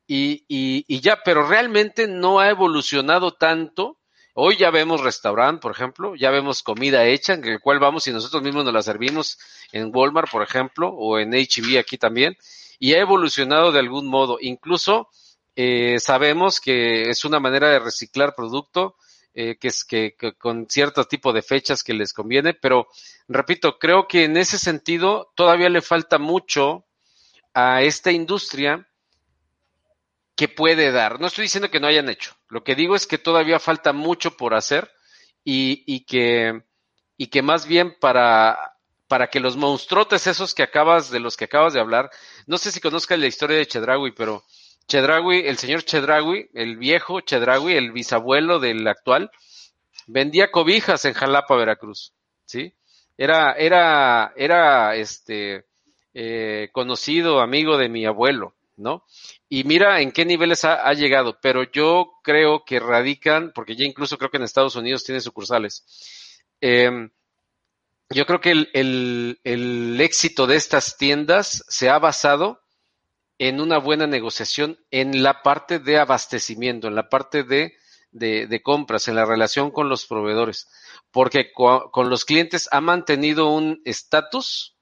A: y, y, y, ya, pero realmente no ha evolucionado tanto. Hoy ya vemos restaurante, por ejemplo, ya vemos comida hecha, en el cual vamos y nosotros mismos nos la servimos en Walmart, por ejemplo, o en HB aquí también, y ha evolucionado de algún modo. Incluso eh, sabemos que es una manera de reciclar producto, eh, que es que, con cierto tipo de fechas que les conviene, pero repito, creo que en ese sentido todavía le falta mucho a esta industria que puede dar. No estoy diciendo que no hayan hecho, lo que digo es que todavía falta mucho por hacer y, y que, y que más bien para, para que los monstruotes esos que acabas, de los que acabas de hablar, no sé si conozcas la historia de Chedraui, pero Chedraui, el señor Chedraui, el viejo Chedraui, el bisabuelo del actual, vendía cobijas en Jalapa, Veracruz, ¿sí? Era, era, era, este, eh, conocido, amigo de mi abuelo, ¿no? Y mira en qué niveles ha, llegado, pero yo creo que radican, porque ya incluso creo que en Estados Unidos tiene sucursales. Eh, yo creo que el, el, el éxito de estas tiendas se ha basado en una buena negociación en la parte de abastecimiento, en la parte de, de, compras, en la relación con los proveedores, porque con los clientes ha mantenido un estatus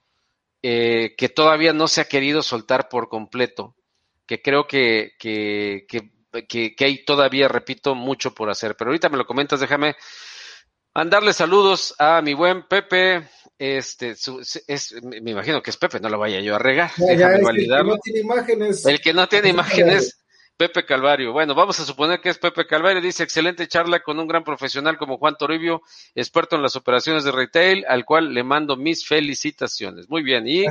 A: eh, que todavía no se ha querido soltar por completo, que creo que, que, que, que, hay todavía, repito, mucho por hacer. Pero ahorita me lo comentas, déjame mandarle saludos a mi buen Pepe, este, su, es, me imagino que es Pepe, no lo vaya yo a regar.
B: Ya, ya, es el que no tiene imágenes.
A: El que no tiene *laughs* imágenes, Pepe Calvario. Bueno, vamos a suponer que es Pepe Calvario. Dice, excelente charla con un gran profesional como Juan Toribio, experto en las operaciones de retail, al cual le mando mis felicitaciones. Muy bien. Y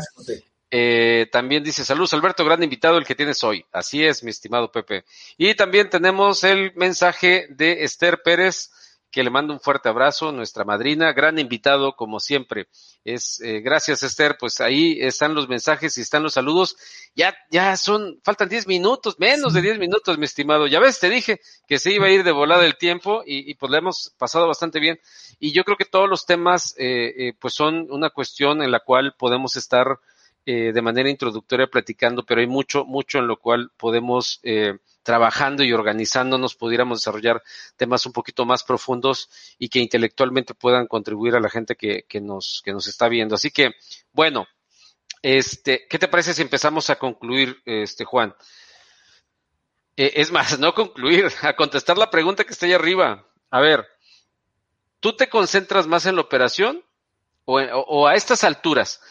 A: eh, también dice, saludos Alberto, gran invitado el que tienes hoy. Así es, mi estimado Pepe. Y también tenemos el mensaje de Esther Pérez que le mando un fuerte abrazo, nuestra madrina, gran invitado como siempre. Es eh, gracias Esther, pues ahí están los mensajes y están los saludos. Ya ya son faltan 10 minutos, menos de 10 minutos, mi estimado. Ya ves, te dije que se iba a ir de volada el tiempo y, y pues le hemos pasado bastante bien. Y yo creo que todos los temas eh, eh, pues son una cuestión en la cual podemos estar eh, de manera introductoria platicando, pero hay mucho mucho en lo cual podemos eh, trabajando y organizándonos pudiéramos desarrollar temas un poquito más profundos y que intelectualmente puedan contribuir a la gente que, que nos, que nos está viendo. Así que, bueno, este, ¿qué te parece si empezamos a concluir, este, Juan? Eh, es más, no concluir, *laughs* a contestar la pregunta que está ahí arriba. A ver, ¿tú te concentras más en la operación o, o a estas alturas?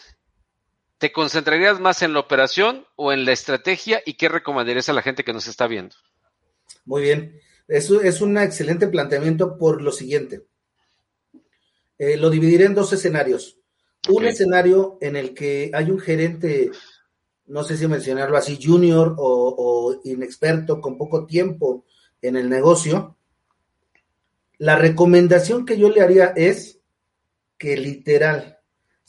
A: ¿Te concentrarías más en la operación o en la estrategia y qué recomendarías a la gente que nos está viendo?
B: Muy bien, eso es un excelente planteamiento por lo siguiente. Eh, lo dividiré en dos escenarios. Un escenario en el que hay un gerente, no sé si mencionarlo así, junior o, o inexperto con poco tiempo en el negocio. La recomendación que yo le haría es que literal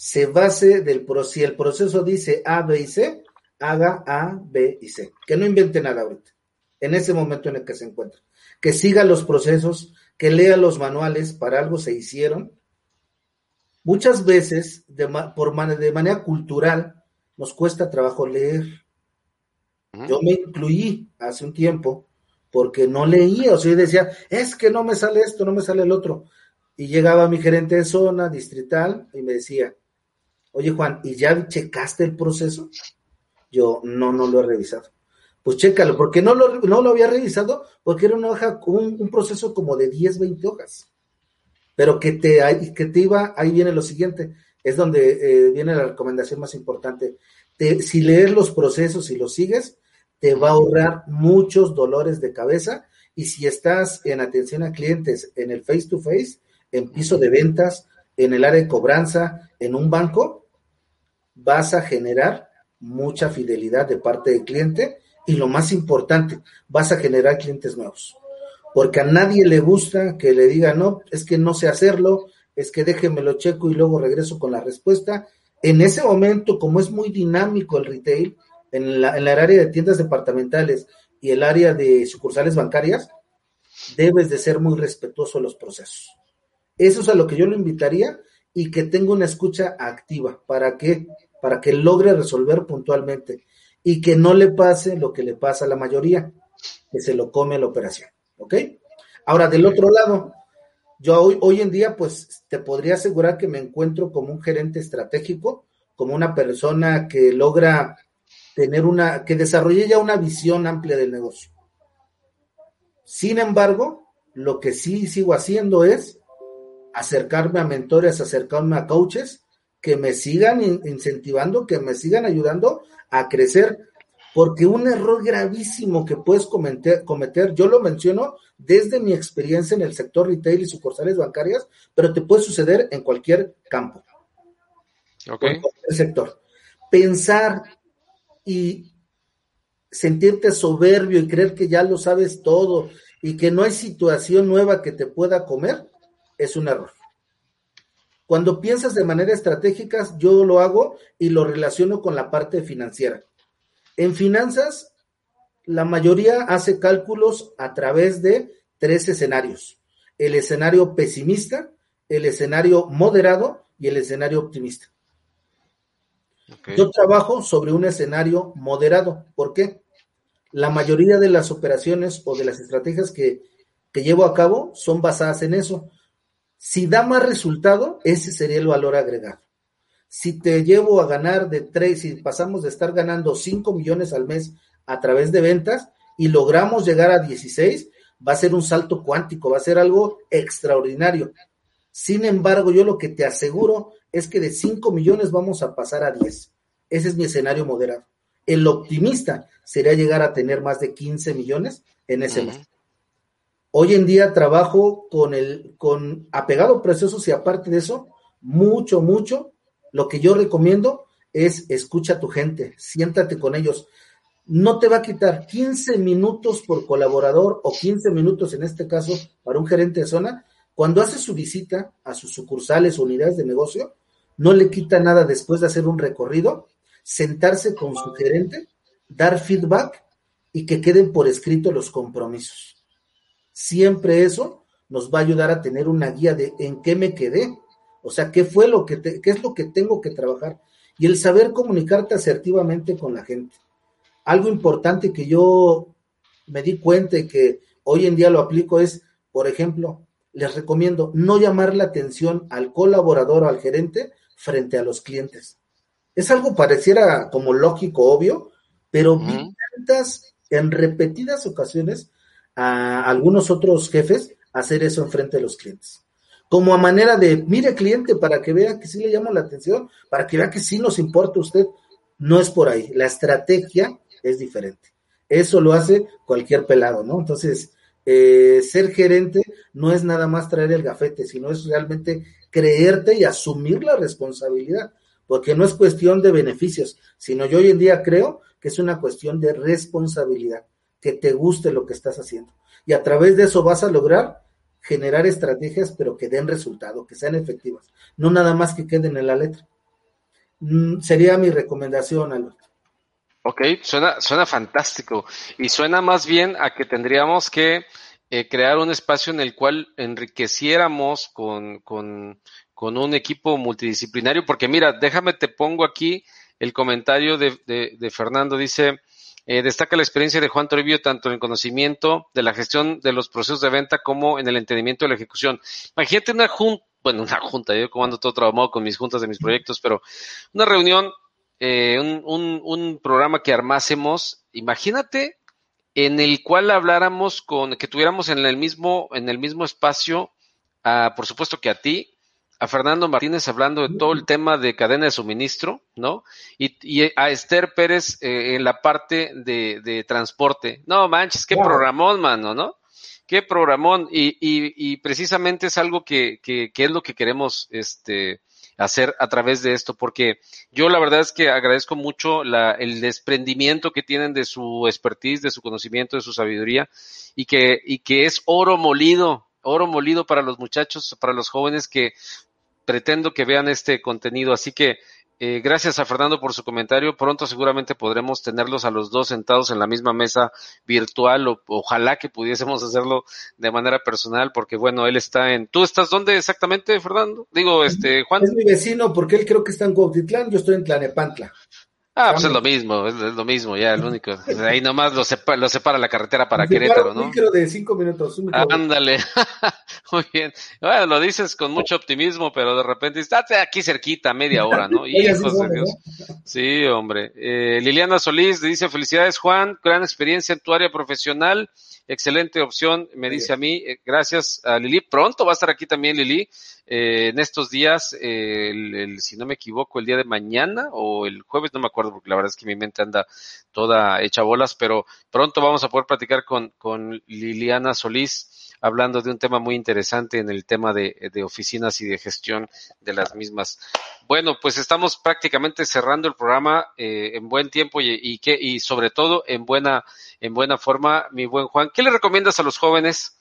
B: se base del proceso, si el proceso dice A, B y C, haga A, B y C. Que no invente nada ahorita, en ese momento en el que se encuentra. Que siga los procesos, que lea los manuales, para algo se hicieron. Muchas veces, de, por de manera cultural, nos cuesta trabajo leer. Yo me incluí hace un tiempo porque no leía, o sea, yo decía, es que no me sale esto, no me sale el otro. Y llegaba mi gerente de zona distrital y me decía, Oye, Juan, ¿y ya checaste el proceso? Yo, no, no lo he revisado. Pues chécalo, porque no lo, no lo había revisado, porque era una hoja, un, proceso como de 10, 20 hojas. Pero que te, que te iba, ahí viene lo siguiente, es donde eh, viene la recomendación más importante. si lees los procesos y los sigues, te va a ahorrar muchos dolores de cabeza. Y si estás en atención a clientes en el face to face, en piso de ventas, en el área de cobranza, en un banco, vas a generar mucha fidelidad de parte del cliente y lo más importante, vas a generar clientes nuevos. Porque a nadie le gusta que le diga, no, es que no sé hacerlo, es que déjenme checo y luego regreso con la respuesta. En ese momento, como es muy dinámico el retail, en, la, en área de tiendas departamentales y el área de sucursales bancarias, debes de ser muy respetuoso de los procesos. Eso es a lo que yo lo invitaría y que tenga una escucha activa. ¿Para qué? Para que logre resolver puntualmente y que no le pase lo que le pasa a la mayoría, que se lo come la operación. ¿Ok? Ahora, del otro lado, yo hoy, hoy en día, pues te podría asegurar que me encuentro como un gerente estratégico, como una persona que logra tener una, que desarrolle ya una visión amplia del negocio. Sin embargo, lo que sí sigo haciendo es acercarme a mentores, acercarme a coaches que me sigan incentivando, que me sigan ayudando a crecer, porque un error gravísimo que puedes cometer, cometer, yo lo menciono desde mi experiencia en el sector retail y sucursales bancarias, pero te puede suceder en cualquier campo.
A: Okay. En
B: cualquier sector. Pensar y sentirte soberbio y creer que ya lo sabes todo y que no hay situación nueva que te pueda comer, es un error. Cuando piensas de manera estratégica, yo lo hago y lo relaciono con la parte financiera. En finanzas, la mayoría hace cálculos a través de tres escenarios. El escenario pesimista, el escenario moderado y el escenario optimista. Yo trabajo sobre un escenario moderado. ¿Por qué? La mayoría de las operaciones o de las estrategias que, que llevo a cabo son basadas en eso. Si da más resultado, ese sería el valor agregado. Si te llevo a ganar de tres, si pasamos de estar ganando 5 millones al mes a través de ventas y logramos llegar a 16, va a ser un salto cuántico, va a ser algo extraordinario. Sin embargo, yo lo que te aseguro es que de 5 millones vamos a pasar a 10. Ese es mi escenario moderado. El optimista sería llegar a tener más de 15 millones en ese mes. Hoy en día trabajo con el, con apegado procesos y aparte de eso, mucho, mucho, lo que yo recomiendo es escucha a tu gente, siéntate con ellos. No te va a quitar 15 minutos por colaborador o 15 minutos en este caso para un gerente de zona. Cuando hace su visita a sus sucursales o unidades de negocio, no le quita nada después de hacer un recorrido, sentarse con su gerente, dar feedback y que queden por escrito los compromisos. Siempre eso nos va a ayudar a tener una guía de en qué me quedé, o sea, qué fue lo que qué es lo que tengo que trabajar y el saber comunicarte asertivamente con la gente. Algo importante que yo me di cuenta y que hoy en día lo aplico es, por ejemplo, les recomiendo no llamar la atención al colaborador o al gerente frente a los clientes. Es algo pareciera como lógico, obvio, pero vi tantas en repetidas ocasiones a algunos otros jefes hacer eso en frente de los clientes. Como a manera de, mire cliente, para que vea que sí le llamo la atención, para que vea que sí nos importa usted. No es por ahí. La estrategia es diferente. Eso lo hace cualquier pelado, ¿no? Entonces, eh, ser gerente no es nada más traer el gafete, sino es realmente creerte y asumir la responsabilidad, porque no es cuestión de beneficios, sino yo hoy en día creo que es una cuestión de responsabilidad, que te guste lo que estás haciendo. Y a través de eso vas a lograr generar estrategias, pero que den resultado, que sean efectivas, no nada más que queden en la letra. Mm, sería mi recomendación, Alberto.
A: Ok, suena, suena fantástico y suena más bien a que tendríamos que eh, crear un espacio en el cual enriqueciéramos con, con, con, un equipo multidisciplinario, porque mira, déjame te pongo aquí el comentario de, de, de Fernando, dice, eh, destaca la experiencia de Juan Toribio tanto en el conocimiento de la gestión de los procesos de venta como en el entendimiento de la ejecución. Imagínate una junta, bueno, una junta, yo como ando todo traumado con mis juntas de mis proyectos, pero una reunión eh, un, un, programa que armásemos, imagínate, en el cual habláramos con, que tuviéramos en el mismo, en el mismo espacio, a, por supuesto que a ti, a Fernando Martínez hablando de todo el tema de cadena de suministro, ¿no? Y, y a Esther Pérez eh, en la parte de, de, transporte. No manches, qué programón, mano, ¿no? Qué programón. Y, y, y precisamente es algo que, que, que, es lo que queremos, este, hacer a través de esto, porque yo la verdad es que agradezco mucho la, el desprendimiento que tienen de su expertise, de su conocimiento, de su sabiduría, y que, y que es oro molido, oro molido para los muchachos, para los jóvenes que pretendo que vean este contenido. Así que eh, gracias a Fernando por su comentario. Pronto seguramente podremos tenerlos a los dos sentados en la misma mesa virtual. O, ojalá que pudiésemos *laughs* hacerlo de manera personal, porque bueno, él está en. ¿Tú estás dónde exactamente, Fernando? Digo, este, Juan.
B: Es mi vecino, porque él creo que está en Cuautitlán, yo estoy en Tlanepantla.
A: Ah, pues es lo mismo, es, lo mismo, ya, el único. Ahí nomás lo separa, lo separa la carretera para Querétaro, ¿no?
B: Un micro de cinco minutos.
A: Ándale. *laughs* Muy bien. Bueno, lo dices con mucho optimismo, pero de repente dices, aquí cerquita, media hora, ¿no? *laughs* Hijos de Dios. *laughs* Sí, hombre. Eh, Liliana Solís dice, felicidades, Juan, gran experiencia en tu área profesional. Excelente opción, me dice a mí. Eh, gracias a Lili. Pronto va a estar aquí también Lili. Eh, en estos días, eh, el, si no me equivoco, el día de mañana o el jueves, no me acuerdo porque la verdad es que mi mente anda toda hecha bolas, pero pronto vamos a poder platicar con, con Liliana Solís hablando de un tema muy interesante en el tema de, oficinas y de gestión de las mismas. Bueno, pues estamos prácticamente cerrando el programa eh, en buen tiempo y, y, que, y sobre todo en buena, en buena forma, mi buen Juan. ¿Qué le recomiendas a los jóvenes?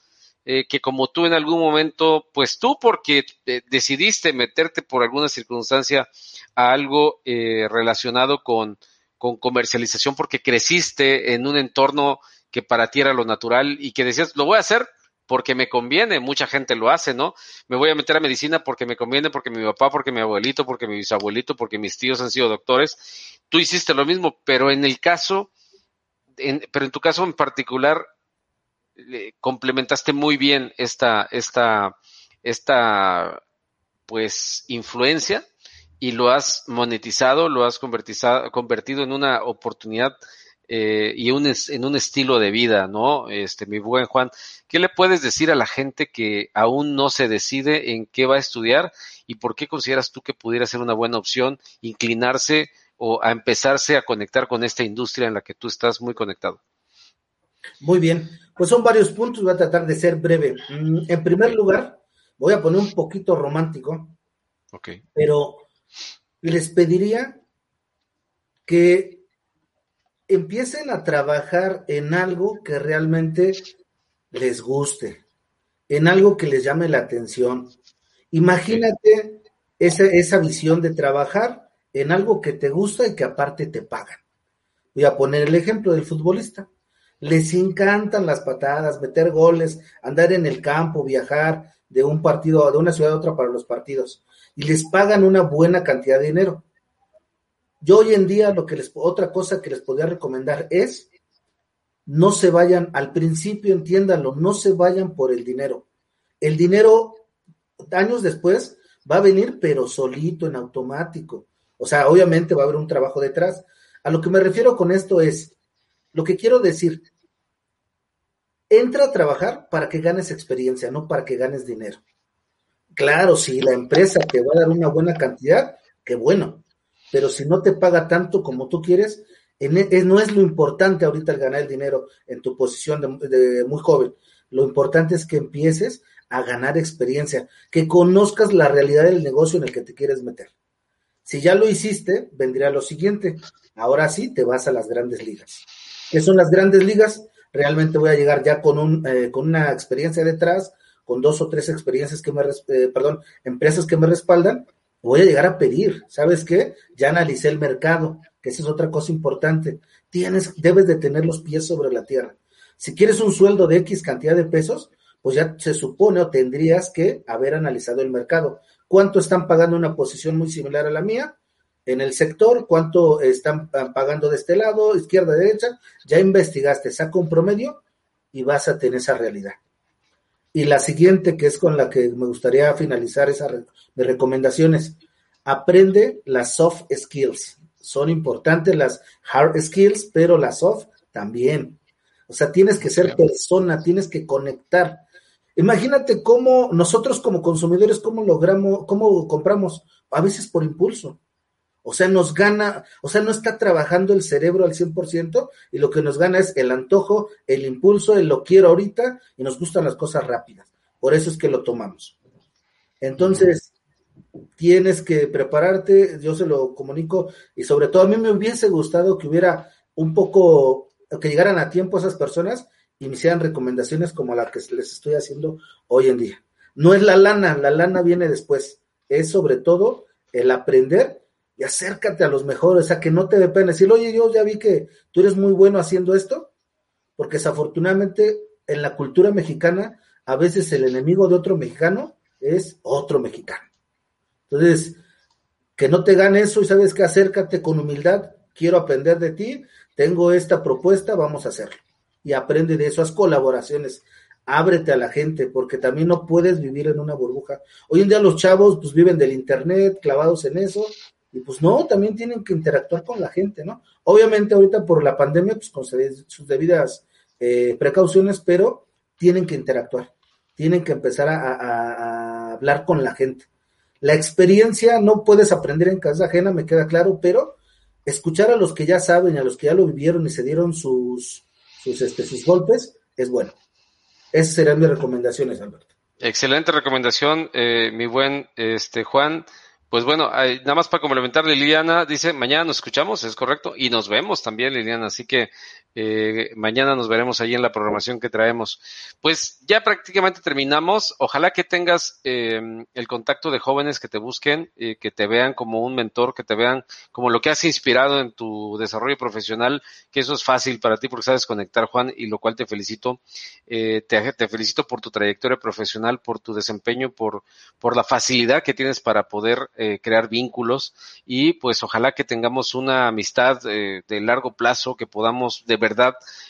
A: Eh, que como tú en algún momento, pues tú porque eh, decidiste meterte por alguna circunstancia a algo eh, relacionado con, con comercialización porque creciste en un entorno que para ti era lo natural y que decías, lo voy a hacer porque me conviene, mucha gente lo hace, ¿no? Me voy a meter a medicina porque me conviene, porque mi papá, porque mi abuelito, porque mi bisabuelito, porque mis tíos han sido doctores. Tú hiciste lo mismo, pero en el caso, en, pero en tu caso en particular, complementaste muy bien esta, esta, esta, pues, influencia y lo has monetizado, lo has convertido en una oportunidad eh, y un, en un estilo de vida, ¿no? Este, mi buen Juan, ¿qué le puedes decir a la gente que aún no se decide en qué va a estudiar y por qué consideras tú que pudiera ser una buena opción inclinarse o a empezarse a conectar con esta industria en la que tú estás muy conectado?
B: Muy bien, pues son varios puntos, voy a tratar de ser breve. Mm, en primer lugar, voy a poner un poquito romántico,
A: okay.
B: pero les pediría que empiecen a trabajar en algo que realmente les guste, en algo que les llame la atención. Imagínate esa, esa visión de trabajar en algo que te gusta y que aparte te pagan. Voy a poner el ejemplo del futbolista les encantan las patadas, meter goles, andar en el campo, viajar de un partido, de una ciudad a otra para los partidos. Y les pagan una buena cantidad de dinero. Yo hoy en día lo que les, otra cosa que les podría recomendar es no se vayan, al principio entiéndanlo, no se vayan por el dinero. El dinero, años después, va a venir, pero solito, en automático. O sea, obviamente va a haber un trabajo detrás. A lo que me refiero con esto es, lo que quiero decir, entra a trabajar para que ganes experiencia, no para que ganes dinero. Claro, si la empresa te va a dar una buena cantidad, qué bueno, pero si no te paga tanto como tú quieres, e, no es lo importante ahorita el ganar el dinero en tu posición de, muy joven. Lo importante es que empieces a ganar experiencia, que conozcas la realidad del negocio en el que te quieres meter. Si ya lo hiciste, vendría lo siguiente. Ahora sí, te vas a las grandes ligas. ¿Qué son las grandes ligas? Realmente voy a llegar ya con, un, eh, con una experiencia detrás, con dos o tres experiencias que me, eh, perdón, empresas que me respaldan, voy a llegar a pedir, ¿sabes qué? Ya analicé el mercado, que esa es otra cosa importante. Tienes, debes de tener los pies sobre la tierra. Si quieres un sueldo de X cantidad de pesos, pues ya se supone o tendrías que haber analizado el mercado. ¿Cuánto están pagando una posición muy similar a la mía? En el sector, ¿cuánto están pagando de este lado, izquierda, derecha? Ya investigaste, saca un promedio y vas a tener esa realidad. Y la siguiente, que es con la que me gustaría finalizar esa mis recomendaciones, aprende las soft skills. Son importantes las hard skills, pero las soft también. O sea, tienes que ser persona, tienes que conectar. Imagínate cómo nosotros como consumidores, cómo logramos, cómo compramos, a veces por impulso. O sea, nos gana, o sea, no está trabajando el cerebro al 100% y lo que nos gana es el antojo, el impulso, el lo quiero ahorita y nos gustan las cosas rápidas. Por eso es que lo tomamos. Entonces, tienes que prepararte, yo se lo comunico y sobre todo a mí me hubiese gustado que hubiera un poco, que llegaran a tiempo esas personas y me hicieran recomendaciones como la que les estoy haciendo hoy en día. No es la lana, la lana viene después, es sobre todo el aprender y acércate a los mejores, o sea, que no te dé pena decir, oye, yo ya vi que tú eres muy bueno haciendo esto, porque desafortunadamente en la cultura mexicana, a veces el enemigo de otro mexicano es otro mexicano. Entonces, que no te gane eso y sabes que acércate con humildad, quiero aprender de ti, tengo esta propuesta, vamos a hacerlo. Y aprende de esas colaboraciones, ábrete a la gente, porque también no puedes vivir en una burbuja. Hoy en día los chavos pues viven del internet, clavados en eso, y pues no, también tienen que interactuar con la gente, ¿no? Obviamente ahorita por la pandemia, pues con sus debidas eh, precauciones, pero tienen que interactuar, tienen que empezar a, hablar con la gente. La experiencia no puedes aprender en casa ajena, me queda claro, pero escuchar a los que ya saben, a los que ya lo vivieron y se dieron sus, sus, este, sus golpes, es bueno. Esas serían mis recomendaciones, Alberto.
A: Excelente recomendación, eh, mi buen este Juan. Pues bueno, nada más para complementar, Liliana dice, mañana nos escuchamos, es correcto, y nos vemos también, Liliana, así que eh, mañana nos veremos ahí en la programación que traemos. Pues ya prácticamente terminamos. Ojalá que tengas eh, el contacto de jóvenes que te busquen, eh, que te vean como un mentor, que te vean como lo que has inspirado en tu desarrollo profesional, que eso es fácil para ti porque sabes conectar, Juan, y lo cual te felicito. te, te, felicito por tu trayectoria profesional, por tu desempeño, por, por la facilidad que tienes para poder crear vínculos y pues ojalá que tengamos una amistad de largo plazo, que podamos de verdad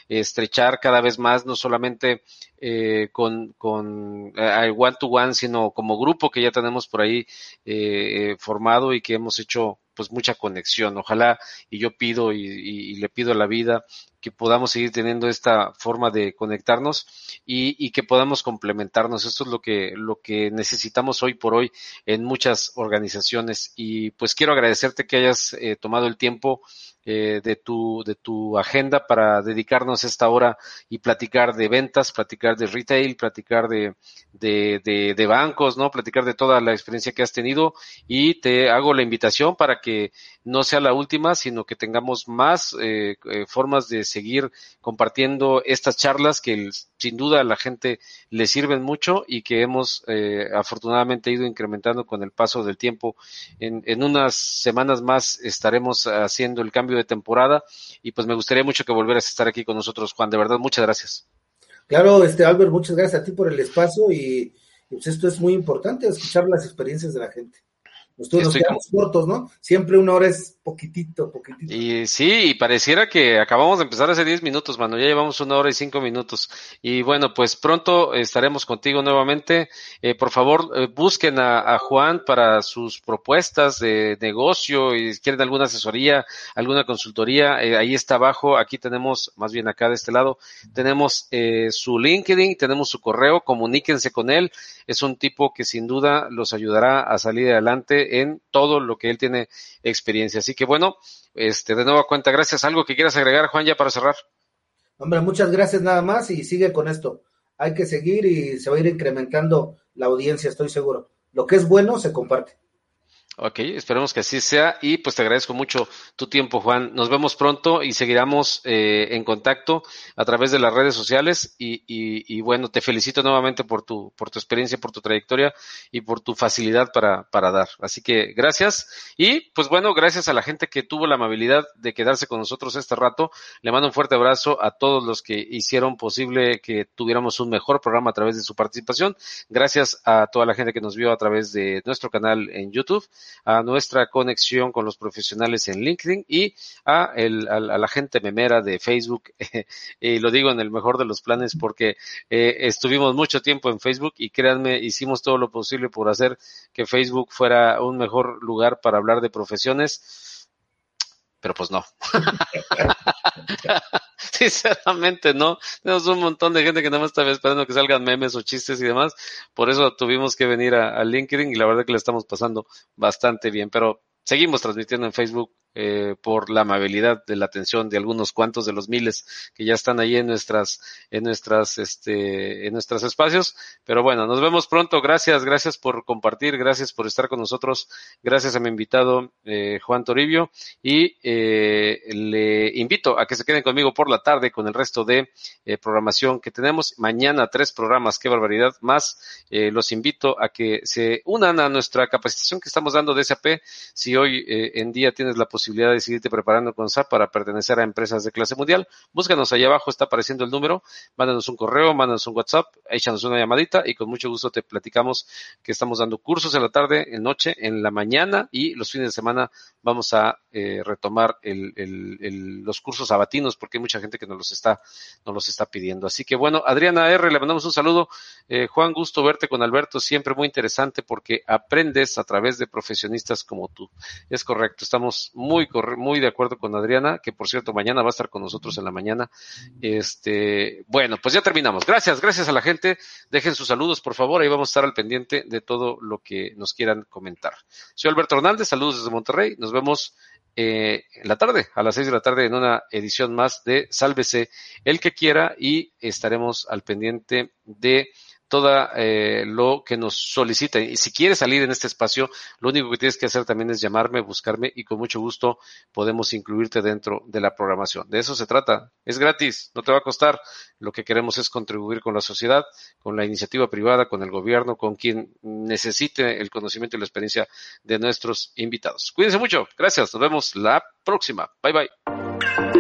A: estrechar cada vez más, no solamente eh, con, con eh, one to one, sino como grupo que ya tenemos por ahí eh, formado y que hemos hecho pues mucha conexión. Ojalá, y yo pido y, le pido a la vida que podamos seguir teniendo esta forma de conectarnos y, que podamos complementarnos. Esto es lo que, lo que necesitamos hoy por hoy en muchas organizaciones. Y pues quiero agradecerte que hayas eh, tomado el tiempo eh, de, tu, de tu agenda para dedicarnos esta hora y platicar de ventas, platicar de retail, platicar de, de, de, bancos, ¿no? Platicar de toda la experiencia que has tenido y te hago la invitación para que no sea la última, sino que tengamos más eh, eh, formas de seguir compartiendo estas charlas que sin duda a la gente le sirven mucho y que hemos eh, afortunadamente ido incrementando con el paso del tiempo. En, en unas semanas más estaremos haciendo el cambio de temporada y pues me gustaría mucho que volvieras a estar aquí con nosotros, Juan. De verdad, muchas gracias.
B: Claro, este Albert, muchas gracias a ti por el espacio y pues esto es muy importante, escuchar las experiencias de la gente. Nosotros nos quedamos cortos, ¿no? Siempre una hora es poquitito, poquitito.
A: Y sí, y pareciera que acabamos de empezar hace 10 minutos, mano. Ya llevamos una hora y cinco minutos. Y bueno, pues pronto estaremos contigo nuevamente. Eh, por favor, eh, busquen a, Juan para sus propuestas de negocio y si quieren alguna asesoría, alguna consultoría. Eh, ahí está abajo. Aquí tenemos, más bien acá de este lado, tenemos su LinkedIn, tenemos su correo. Comuníquense con él. Es un tipo que sin duda los ayudará a salir adelante en todo lo que él tiene experiencia. Así que bueno, este, de nueva cuenta, gracias. ¿Algo que quieras agregar, Juan, ya para cerrar?
B: Hombre, muchas gracias nada más y sigue con esto. Hay que seguir y se va a ir incrementando la audiencia, estoy seguro. Lo que es bueno se comparte.
A: Ok, esperemos que así sea y pues te agradezco mucho tu tiempo, Juan. Nos vemos pronto y seguiremos eh, en contacto a través de las redes sociales y, y, bueno, te felicito nuevamente por tu, por tu experiencia, por tu trayectoria y por tu facilidad para, para dar. Así que gracias y pues bueno, gracias a la gente que tuvo la amabilidad de quedarse con nosotros este rato. Le mando un fuerte abrazo a todos los que hicieron posible que tuviéramos un mejor programa a través de su participación. Gracias a toda la gente que nos vio a través de nuestro canal en YouTube a nuestra conexión con los profesionales en LinkedIn y a, el, a, la gente memera de Facebook. *laughs* y lo digo en el mejor de los planes porque eh, estuvimos mucho tiempo en Facebook y créanme, hicimos todo lo posible por hacer que Facebook fuera un mejor lugar para hablar de profesiones pero pues no. *laughs* Sinceramente no. Tenemos un montón de gente que nada más está esperando que salgan memes o chistes y demás. Por eso tuvimos que venir a, a LinkedIn y la verdad que le estamos pasando bastante bien. Pero seguimos transmitiendo en Facebook eh, por la amabilidad de la atención de algunos cuantos de los miles que ya están ahí en nuestras, en nuestras, este, en nuestros espacios. Pero bueno, nos vemos pronto. Gracias, gracias por compartir, gracias por estar con nosotros. Gracias a mi invitado eh, Juan Toribio y eh, le invito a que se queden conmigo por la tarde con el resto de eh, programación que tenemos. Mañana tres programas, qué barbaridad más. Eh, los invito a que se unan a nuestra capacitación que estamos dando de SAP. Si hoy en día tienes la posibilidad posibilidad de seguirte preparando con SAP para pertenecer a empresas de clase mundial, búscanos allá abajo, está apareciendo el número, mándanos un correo, mándanos un WhatsApp, échanos una llamadita y con mucho gusto te platicamos que estamos dando cursos en la tarde, en noche, en la mañana y los fines de semana vamos a eh, retomar el, los cursos sabatinos porque hay mucha gente que nos los está, nos los está pidiendo. Así que bueno, Adriana R, le mandamos un saludo. Eh, Juan, gusto verte con Alberto, siempre muy interesante porque aprendes a través de profesionistas como tú. Es correcto, estamos muy, muy de acuerdo con Adriana, que por cierto mañana va a estar con nosotros en la mañana. Este, bueno, pues ya terminamos. Gracias, gracias a la gente. Dejen sus saludos, por favor. Ahí vamos a estar al pendiente de todo lo que nos quieran comentar. Soy Alberto Hernández, saludos desde Monterrey. Nos vemos eh, en la tarde, a las seis de la tarde, en una edición más de Sálvese el que quiera y estaremos al pendiente de toda eh, lo que nos soliciten. Y si quieres salir en este espacio, lo único que tienes que hacer también es llamarme, buscarme y con mucho gusto podemos incluirte dentro de la programación. De eso se trata. Es gratis, no te va a costar. Lo que queremos es contribuir con la sociedad, con la iniciativa privada, con el gobierno, con quien necesite el conocimiento y la experiencia de nuestros invitados. Cuídense mucho. Gracias. Nos vemos la próxima. Bye bye.